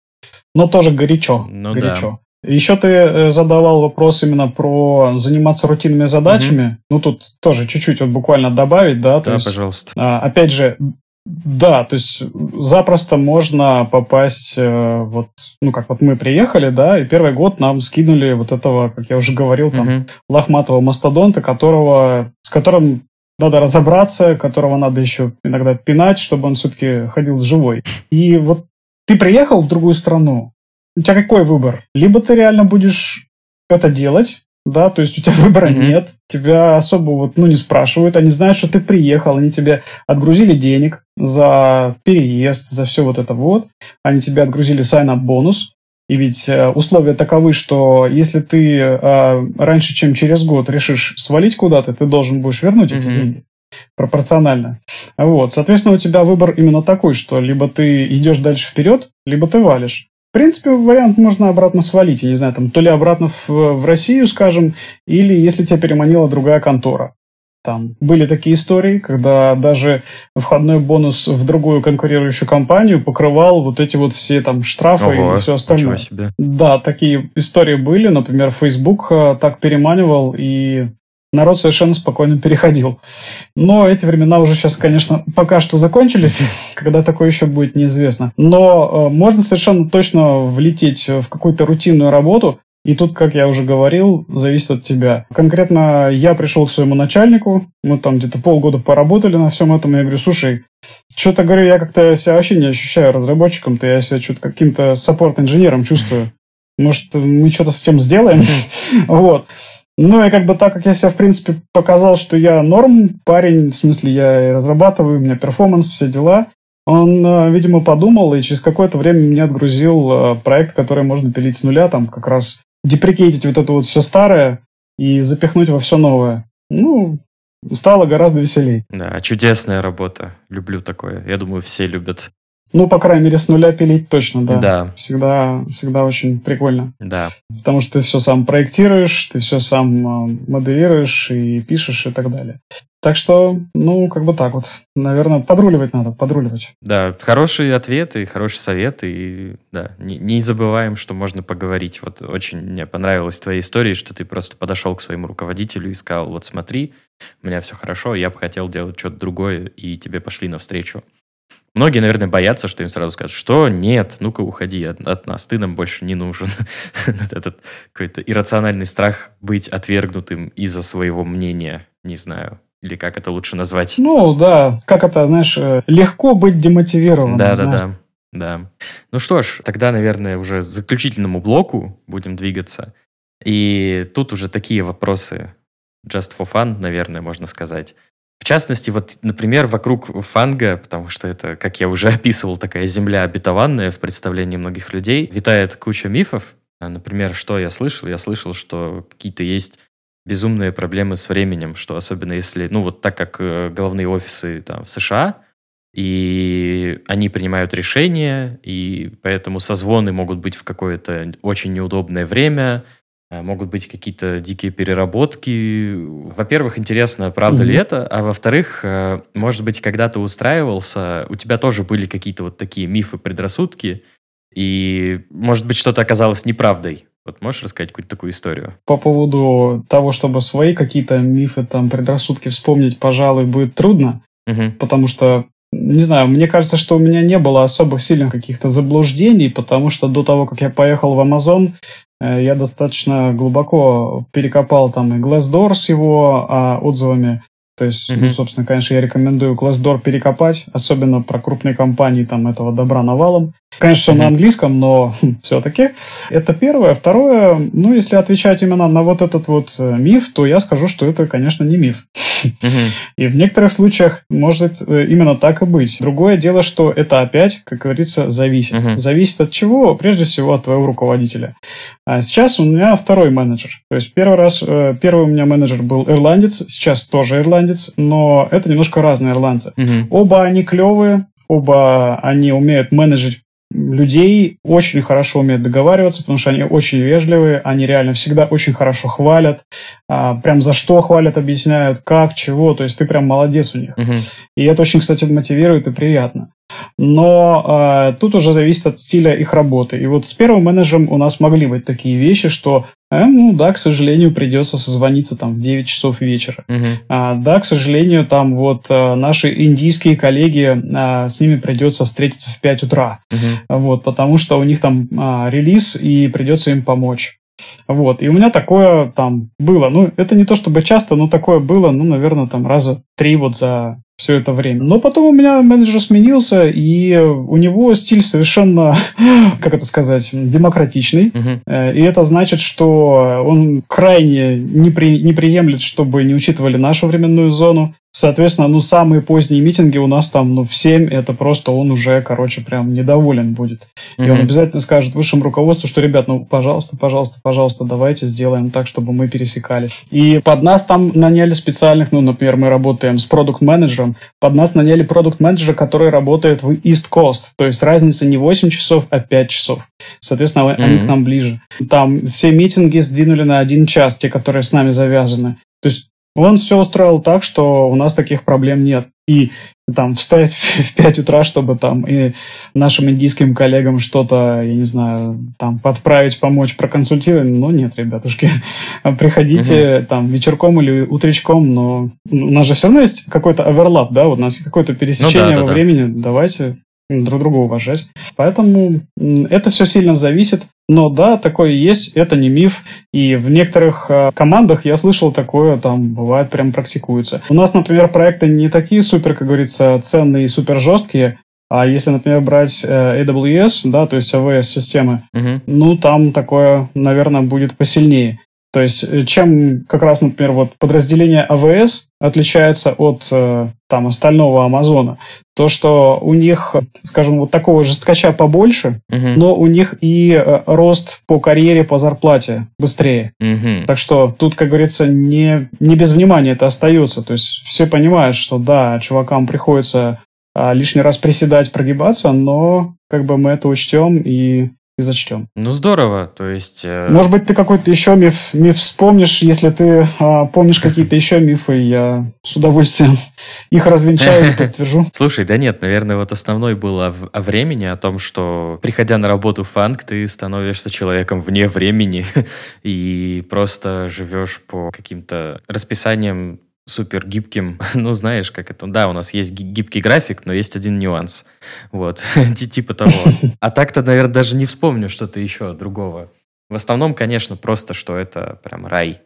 но тоже горячо. Ну, горячо. Еще ты э, задавал вопрос именно про заниматься рутинными задачами. Угу. Ну, тут тоже чуть-чуть вот буквально добавить, да? Да, есть, пожалуйста. А, опять же, да, то есть запросто можно попасть, э, вот, ну, как вот мы приехали, да, и первый год нам скинули вот этого, как я уже говорил, там, угу. лохматого мастодонта, которого, с которым надо разобраться, которого надо еще иногда пинать, чтобы он все-таки ходил живой. И вот ты приехал в другую страну, у тебя какой выбор? Либо ты реально будешь это делать, да, то есть у тебя (laughs) выбора mm-hmm. нет, тебя особо вот, ну, не спрашивают, они знают, что ты приехал, они тебе отгрузили денег за переезд, за все вот это вот, они тебе отгрузили sign-up бонус, и ведь э, условия таковы, что если ты э, раньше, чем через год решишь свалить куда-то, ты должен будешь вернуть mm-hmm. эти деньги пропорционально. Вот, соответственно, у тебя выбор именно такой, что либо ты идешь дальше вперед, либо ты валишь. В принципе, вариант можно обратно свалить, я не знаю, там, то ли обратно в, в Россию, скажем, или если тебя переманила другая контора. Там были такие истории, когда даже входной бонус в другую конкурирующую компанию покрывал вот эти вот все там штрафы Ого, и все остальное. Себе. Да, такие истории были. Например, Facebook э, так переманивал, и народ совершенно спокойно переходил. Но эти времена уже сейчас, конечно, пока что закончились, (laughs) когда такое еще будет неизвестно. Но э, можно совершенно точно влететь в какую-то рутинную работу, и тут, как я уже говорил, зависит от тебя. Конкретно я пришел к своему начальнику, мы там где-то полгода поработали на всем этом, и я говорю, слушай, что-то, говорю, я как-то себя вообще не ощущаю разработчиком-то, я себя что-то каким-то саппорт-инженером чувствую. Может, мы что-то с этим сделаем? (laughs) Вот. Ну, и как бы так как я себя, в принципе, показал, что я норм парень, в смысле, я разрабатываю, у меня перформанс, все дела, он, э, видимо, подумал и через какое-то время мне отгрузил э, проект, который можно пилить с нуля, там как раз деприкейтить вот это вот все старое и запихнуть во все новое. Ну, стало гораздо веселей. Да, чудесная работа. Люблю такое. Я думаю, все любят. Ну, по крайней мере, с нуля пилить точно, да. Да. Всегда, всегда очень прикольно. Да. Потому что ты все сам проектируешь, ты все сам а, моделируешь и пишешь и так далее. Так что, ну, как бы так вот. Наверное, подруливать надо, подруливать. Да, хорошие ответы, хороший совет. И да, не, не забываем, что можно поговорить. Вот очень мне понравилась твоя история, что ты просто подошел к своему руководителю и сказал, вот смотри, у меня все хорошо, я бы хотел делать что-то другое, и тебе пошли навстречу. Многие, наверное, боятся, что им сразу скажут, что нет, ну-ка уходи от, от нас, ты нам больше не нужен. (laughs) Этот какой-то иррациональный страх быть отвергнутым из-за своего мнения, не знаю, или как это лучше назвать? Ну, да, как это, знаешь, э, легко быть демотивированным. Да, да, да. Да. Ну что ж, тогда, наверное, уже к заключительному блоку будем двигаться. И тут уже такие вопросы just for fun, наверное, можно сказать. В частности, вот, например, вокруг фанга, потому что это, как я уже (laughs) описывал, такая земля обетованная в представлении многих людей, витает куча мифов. А, например, что я слышал? Я слышал, что какие-то есть безумные проблемы с временем, что особенно если, ну вот так как э, головные офисы там в США, и они принимают решения, и поэтому созвоны могут быть в какое-то очень неудобное время, могут быть какие-то дикие переработки. Во-первых, интересно, правда mm-hmm. ли это, а во-вторых, э, может быть, когда ты устраивался, у тебя тоже были какие-то вот такие мифы, предрассудки, и, может быть, что-то оказалось неправдой. Вот можешь рассказать какую-то такую историю? По поводу того, чтобы свои какие-то мифы, там, предрассудки вспомнить, пожалуй, будет трудно, угу. потому что не знаю, мне кажется, что у меня не было особо сильных каких-то заблуждений, потому что до того, как я поехал в Amazon, э, я достаточно глубоко перекопал там и Glassdoor с его а, отзывами, то есть, mm-hmm. ну, собственно, конечно, я рекомендую Glassdoor перекопать, особенно про крупные компании, там этого добра навалом. Конечно, все mm-hmm. на английском, но (laughs) все-таки. Это первое. Второе, ну, если отвечать именно на вот этот вот э, миф, то я скажу, что это, конечно, не миф. (laughs) И в некоторых случаях может э, именно так и быть. Другое дело, что это опять, как говорится, зависит. Зависит от чего? Прежде всего от твоего руководителя. А сейчас у меня второй менеджер. То есть первый раз, э, первый у меня менеджер был ирландец, сейчас тоже ирландец, но это немножко разные ирландцы. Оба они клевые, оба они умеют менеджить людей очень хорошо умеют договариваться, потому что они очень вежливые, они реально всегда очень хорошо хвалят, а, прям за что хвалят, объясняют, как, чего, то есть ты прям молодец у них. Uh-huh. И это очень, кстати, мотивирует и приятно. Но э, тут уже зависит от стиля их работы. И вот с первым менеджером у нас могли быть такие вещи, что, э, ну да, к сожалению, придется созвониться там в 9 часов вечера. Uh-huh. А, да, к сожалению, там вот э, наши индийские коллеги, э, с ними придется встретиться в 5 утра. Uh-huh. Вот, потому что у них там э, релиз, и придется им помочь. Вот, и у меня такое там было. Ну, это не то чтобы часто, но такое было, ну, наверное, там раза три вот за все это время. Но потом у меня менеджер сменился, и у него стиль совершенно, (laughs) как это сказать, демократичный. Uh-huh. И это значит, что он крайне не, при, не приемлет, чтобы не учитывали нашу временную зону. Соответственно, ну, самые поздние митинги у нас там, ну, в 7, это просто он уже, короче, прям недоволен будет. Mm-hmm. И он обязательно скажет высшему руководству, что, ребят, ну, пожалуйста, пожалуйста, пожалуйста, давайте сделаем так, чтобы мы пересекались. И под нас там наняли специальных, ну, например, мы работаем с продукт-менеджером, под нас наняли продукт-менеджера, который работает в East Coast, то есть разница не 8 часов, а 5 часов. Соответственно, mm-hmm. они к нам ближе. Там все митинги сдвинули на один час, те, которые с нами завязаны. То есть он все устроил так, что у нас таких проблем нет. И там встать (laughs) в 5 утра, чтобы там и нашим индийским коллегам что-то, я не знаю, там подправить, помочь, проконсультировать, ну нет, ребятушки, (laughs) приходите угу. там вечерком или утречком, но у нас же все равно есть какой-то оверлап, да, вот у нас есть какое-то пересечение ну, да, во да, времени, да. давайте друг друга уважать. Поэтому это все сильно зависит. Но да, такое есть, это не миф. И в некоторых э, командах я слышал такое, там бывает прям практикуется. У нас, например, проекты не такие супер, как говорится, ценные и супер жесткие. А если, например, брать э, AWS, да, то есть AWS-системы, uh-huh. ну, там такое, наверное, будет посильнее. То есть, э, чем как раз, например, вот подразделение AWS отличается от э, там остального Амазона, то, что у них, скажем, вот такого жесткача побольше, угу. но у них и э, рост по карьере, по зарплате быстрее. Угу. Так что тут, как говорится, не, не без внимания это остается. То есть все понимают, что да, чувакам приходится а, лишний раз приседать, прогибаться, но как бы мы это учтем и и зачтем. Ну, здорово, то есть... Э... Может быть, ты какой-то еще миф, миф вспомнишь, если ты э, помнишь какие-то еще мифы, я с удовольствием (laughs) их развенчаю и (laughs) подтвержу. Слушай, да нет, наверное, вот основной был о, о времени, о том, что, приходя на работу в фанк, ты становишься человеком вне времени (laughs) и просто живешь по каким-то расписаниям супер гибким. (laughs) Ну, знаешь, как это... Да, у нас есть гибкий график, но есть один нюанс. Вот, (laughs) типа того. А так-то, наверное, даже не вспомню что-то еще другого. В основном, конечно, просто, что это прям рай.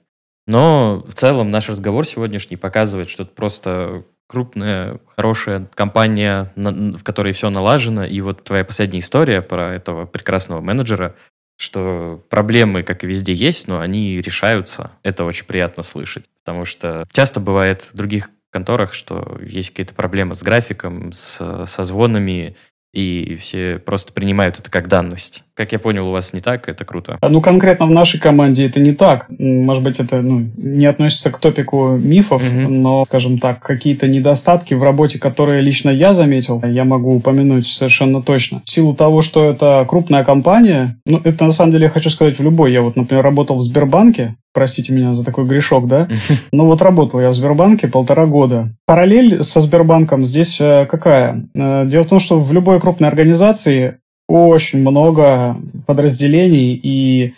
Но в целом наш разговор сегодняшний показывает, что это просто крупная, хорошая компания, в которой все налажено. И вот твоя последняя история про этого прекрасного менеджера, что проблемы, как и везде, есть, но они решаются. Это очень приятно слышать. Потому что часто бывает в других конторах, что есть какие-то проблемы с графиком, с созвонами, и все просто принимают это как данность. Как я понял, у вас не так, это круто. Ну, конкретно в нашей команде это не так. Может быть, это ну, не относится к топику мифов, угу. но, скажем так, какие-то недостатки в работе, которые лично я заметил, я могу упомянуть совершенно точно. В силу того, что это крупная компания, ну, это на самом деле я хочу сказать в любой. Я вот, например, работал в Сбербанке, простите меня за такой грешок, да? Ну вот работал я в Сбербанке полтора года. Параллель со Сбербанком здесь э, какая? Э, дело в том, что в любой крупной организации очень много подразделений, и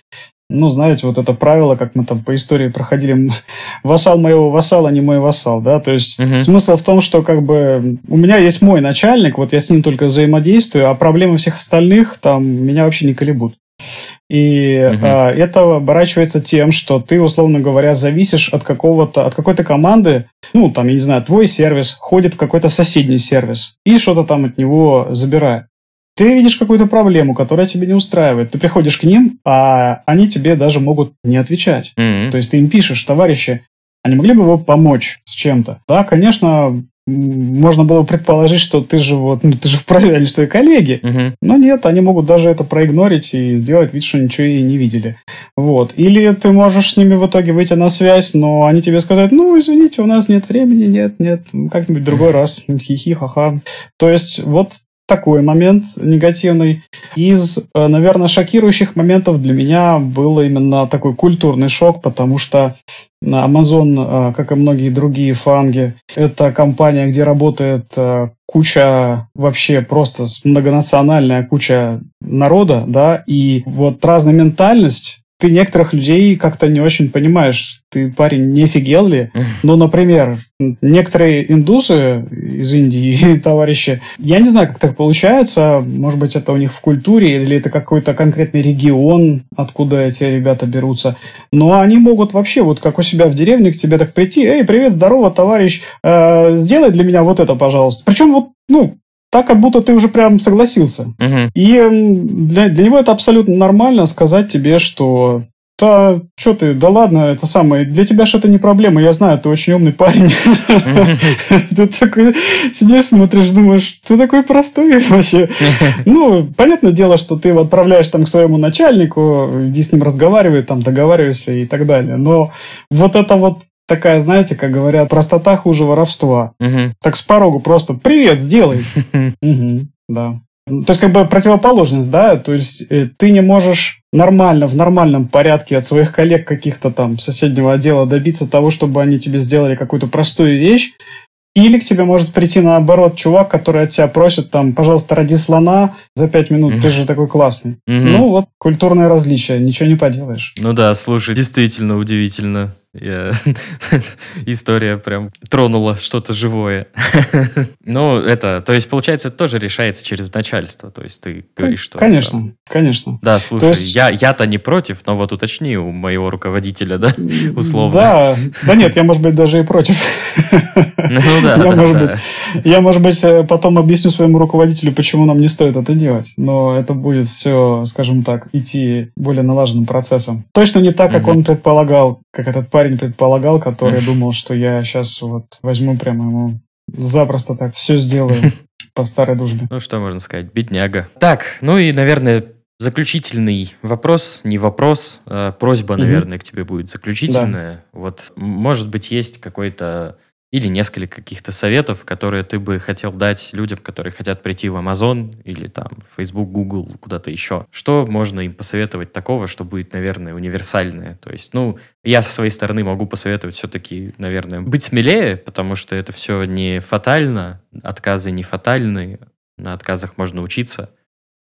ну, знаете, вот это правило, как мы там по истории проходили, вассал моего вассала, не мой вассал, да, то есть угу. смысл в том, что как бы у меня есть мой начальник, вот я с ним только взаимодействую, а проблемы всех остальных там меня вообще не колебут. И угу. а, это оборачивается тем, что ты, условно говоря, зависишь от какого-то, от какой-то команды, ну, там, я не знаю, твой сервис ходит в какой-то соседний сервис и что-то там от него забирает. Ты видишь какую-то проблему, которая тебе не устраивает. Ты приходишь к ним, а они тебе даже могут не отвечать. Mm-hmm. То есть ты им пишешь, товарищи, они могли бы вы помочь с чем-то? Да, конечно, можно было предположить, что ты же вот, ну, ты же вправе, они же твои коллеги. Угу. Но нет, они могут даже это проигнорить и сделать вид, что ничего и не видели. Вот. Или ты можешь с ними в итоге выйти на связь, но они тебе скажут, ну, извините, у нас нет времени, нет, нет, как-нибудь другой раз, хихи, ха-ха. То есть вот такой момент негативный. Из, э, наверное, шокирующих моментов для меня был именно такой культурный шок, потому что Amazon, э, как и многие другие фанги, это компания, где работает э, куча вообще просто многонациональная куча народа, да, и вот разная ментальность ты некоторых людей как-то не очень понимаешь. Ты, парень, не офигел ли? (laughs) Ну, например, некоторые индусы из Индии, (laughs) товарищи, я не знаю, как так получается. Может быть, это у них в культуре, или это какой-то конкретный регион, откуда эти ребята берутся. Но они могут вообще, вот как у себя в деревне, к тебе так прийти. Эй, привет, здорово, товарищ, э, сделай для меня вот это, пожалуйста. Причем вот, ну, так, как будто ты уже прям согласился. Угу. И для, для него это абсолютно нормально сказать тебе, что да, что ты, да ладно, это самое, для тебя же это не проблема, я знаю, ты очень умный парень. (laughs) Ты такой сидишь, смотришь, думаешь, ты такой простой вообще. (laughs) Ну, понятное дело, что ты отправляешь там к своему начальнику, иди с ним разговаривай, там договаривайся и так далее. Но вот это вот такая, знаете, как говорят, простота хуже воровства. Угу. Так с порогу просто «Привет, сделай!» (laughs) угу, Да. То есть, как бы противоположность, да, то есть э, ты не можешь нормально, в нормальном порядке от своих коллег каких-то там соседнего отдела добиться того, чтобы они тебе сделали какую-то простую вещь, или к тебе может прийти наоборот чувак, который от тебя просит, там, пожалуйста, ради слона за пять минут, ты же такой классный. Ну вот, культурное различие, ничего не поделаешь. Ну да, слушай, действительно удивительно. Я... (laughs) История прям тронула что-то живое. (laughs) ну, это, то есть, получается, это тоже решается через начальство. То есть, ты говоришь, что... Конечно, там... конечно. Да, слушай, есть... я, я-то не против, но вот уточни у моего руководителя, да, условно. Да, да нет, я, может быть, даже и против. (laughs) ну, да, я, да, может да. Быть, я, может быть, э, потом объясню своему руководителю, почему нам не стоит это делать. Но это будет все, скажем так, идти более налаженным процессом. Точно не так, как угу. он предполагал, как этот парень предполагал, который думал, что я сейчас вот возьму прямо ему запросто так все сделаю (laughs) по старой дружбе. Ну, что можно сказать, бедняга. Так, ну и, наверное, заключительный вопрос, не вопрос, а просьба, наверное, к тебе будет заключительная. Вот, может быть, есть какой-то или несколько каких-то советов, которые ты бы хотел дать людям, которые хотят прийти в Amazon или там Facebook, Google, куда-то еще. Что можно им посоветовать такого, что будет, наверное, универсальное? То есть, ну, я со своей стороны могу посоветовать все-таки, наверное, быть смелее, потому что это все не фатально, отказы не фатальны, на отказах можно учиться.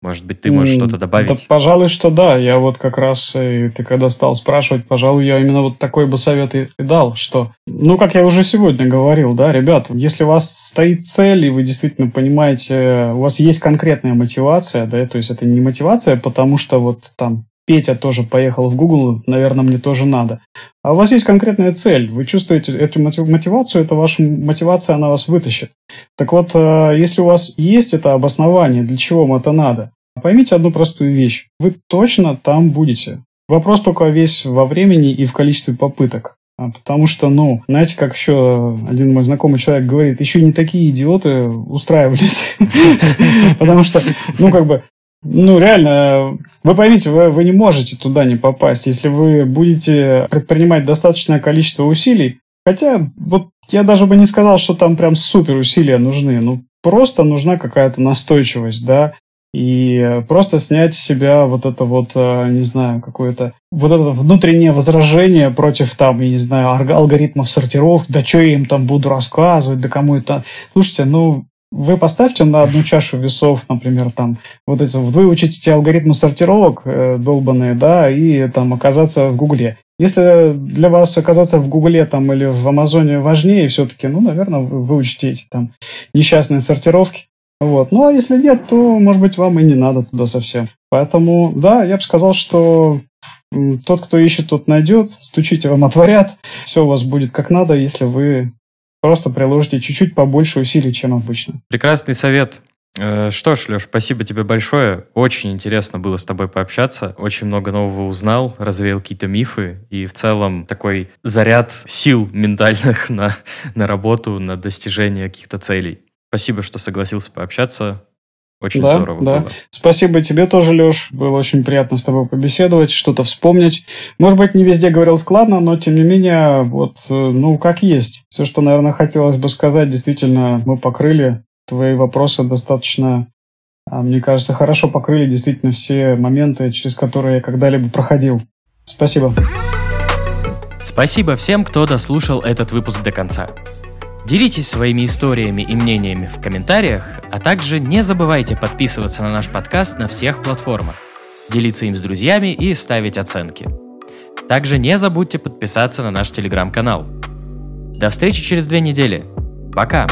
Может быть, ты можешь что-то добавить? Да, пожалуй, что да. Я вот как раз, и ты когда стал спрашивать, пожалуй, я именно вот такой бы совет и дал, что, ну, как я уже сегодня говорил, да, ребят, если у вас стоит цель, и вы действительно понимаете, у вас есть конкретная мотивация, да, то есть это не мотивация, потому что вот там Петя тоже поехал в Google, наверное, мне тоже надо. А у вас есть конкретная цель, вы чувствуете эту мотивацию, это ваша мотивация, она вас вытащит. Так вот, э, если у вас есть это обоснование, для чего вам это надо, поймите одну простую вещь. Вы точно там будете. Вопрос только весь во времени и в количестве попыток. А, потому что, ну, знаете, как еще один мой знакомый человек говорит, еще не такие идиоты устраивались. (laughs) Потому что, ну, как бы, ну, реально, вы поймите, вы, вы не можете туда не попасть, если вы будете предпринимать достаточное количество усилий. Хотя, вот я даже бы не сказал, что там прям супер усилия нужны. Ну, просто нужна какая-то настойчивость, да, и просто снять с себя вот это вот, э, не знаю, какое-то вот это внутреннее возражение против там, я не знаю, алгоритмов сортировки, да что я им там буду рассказывать, да кому это... Слушайте, ну, вы поставьте на одну чашу весов, например, там, вот эти, выучить эти алгоритмы сортировок э, долбанные, да, и там оказаться в Гугле. Если для вас оказаться в Гугле там или в Амазоне важнее все-таки, ну, наверное, вы выучите эти там несчастные сортировки. Вот. Ну, а если нет, то, может быть, вам и не надо туда совсем. Поэтому, да, я бы сказал, что тот, кто ищет, тот найдет. Стучите, вам отворят. Все у вас будет как надо, если вы просто приложите чуть-чуть побольше усилий, чем обычно. Прекрасный совет. Э, что ж, Леш, спасибо тебе большое. Очень интересно было с тобой пообщаться. Очень много нового узнал, развеял какие-то мифы. И в целом такой заряд сил ментальных (laughs) на, на работу, на достижение каких-то целей. Спасибо, что согласился пообщаться. Очень да, здорово да. было. Спасибо тебе тоже, Леш. Было очень приятно с тобой побеседовать, что-то вспомнить. Может быть, не везде говорил складно, но тем не менее, вот, э, ну, как есть. Все, что, наверное, хотелось бы сказать, действительно, мы покрыли. Твои вопросы достаточно, а, мне кажется, хорошо покрыли действительно все моменты, через которые я когда-либо проходил. Спасибо. Спасибо всем, кто дослушал этот выпуск до конца. Делитесь своими историями и мнениями в комментариях, а также не забывайте подписываться на наш подкаст на всех платформах, делиться им с друзьями и ставить оценки. Также не забудьте подписаться на наш телеграм-канал. До встречи через две недели. Пока!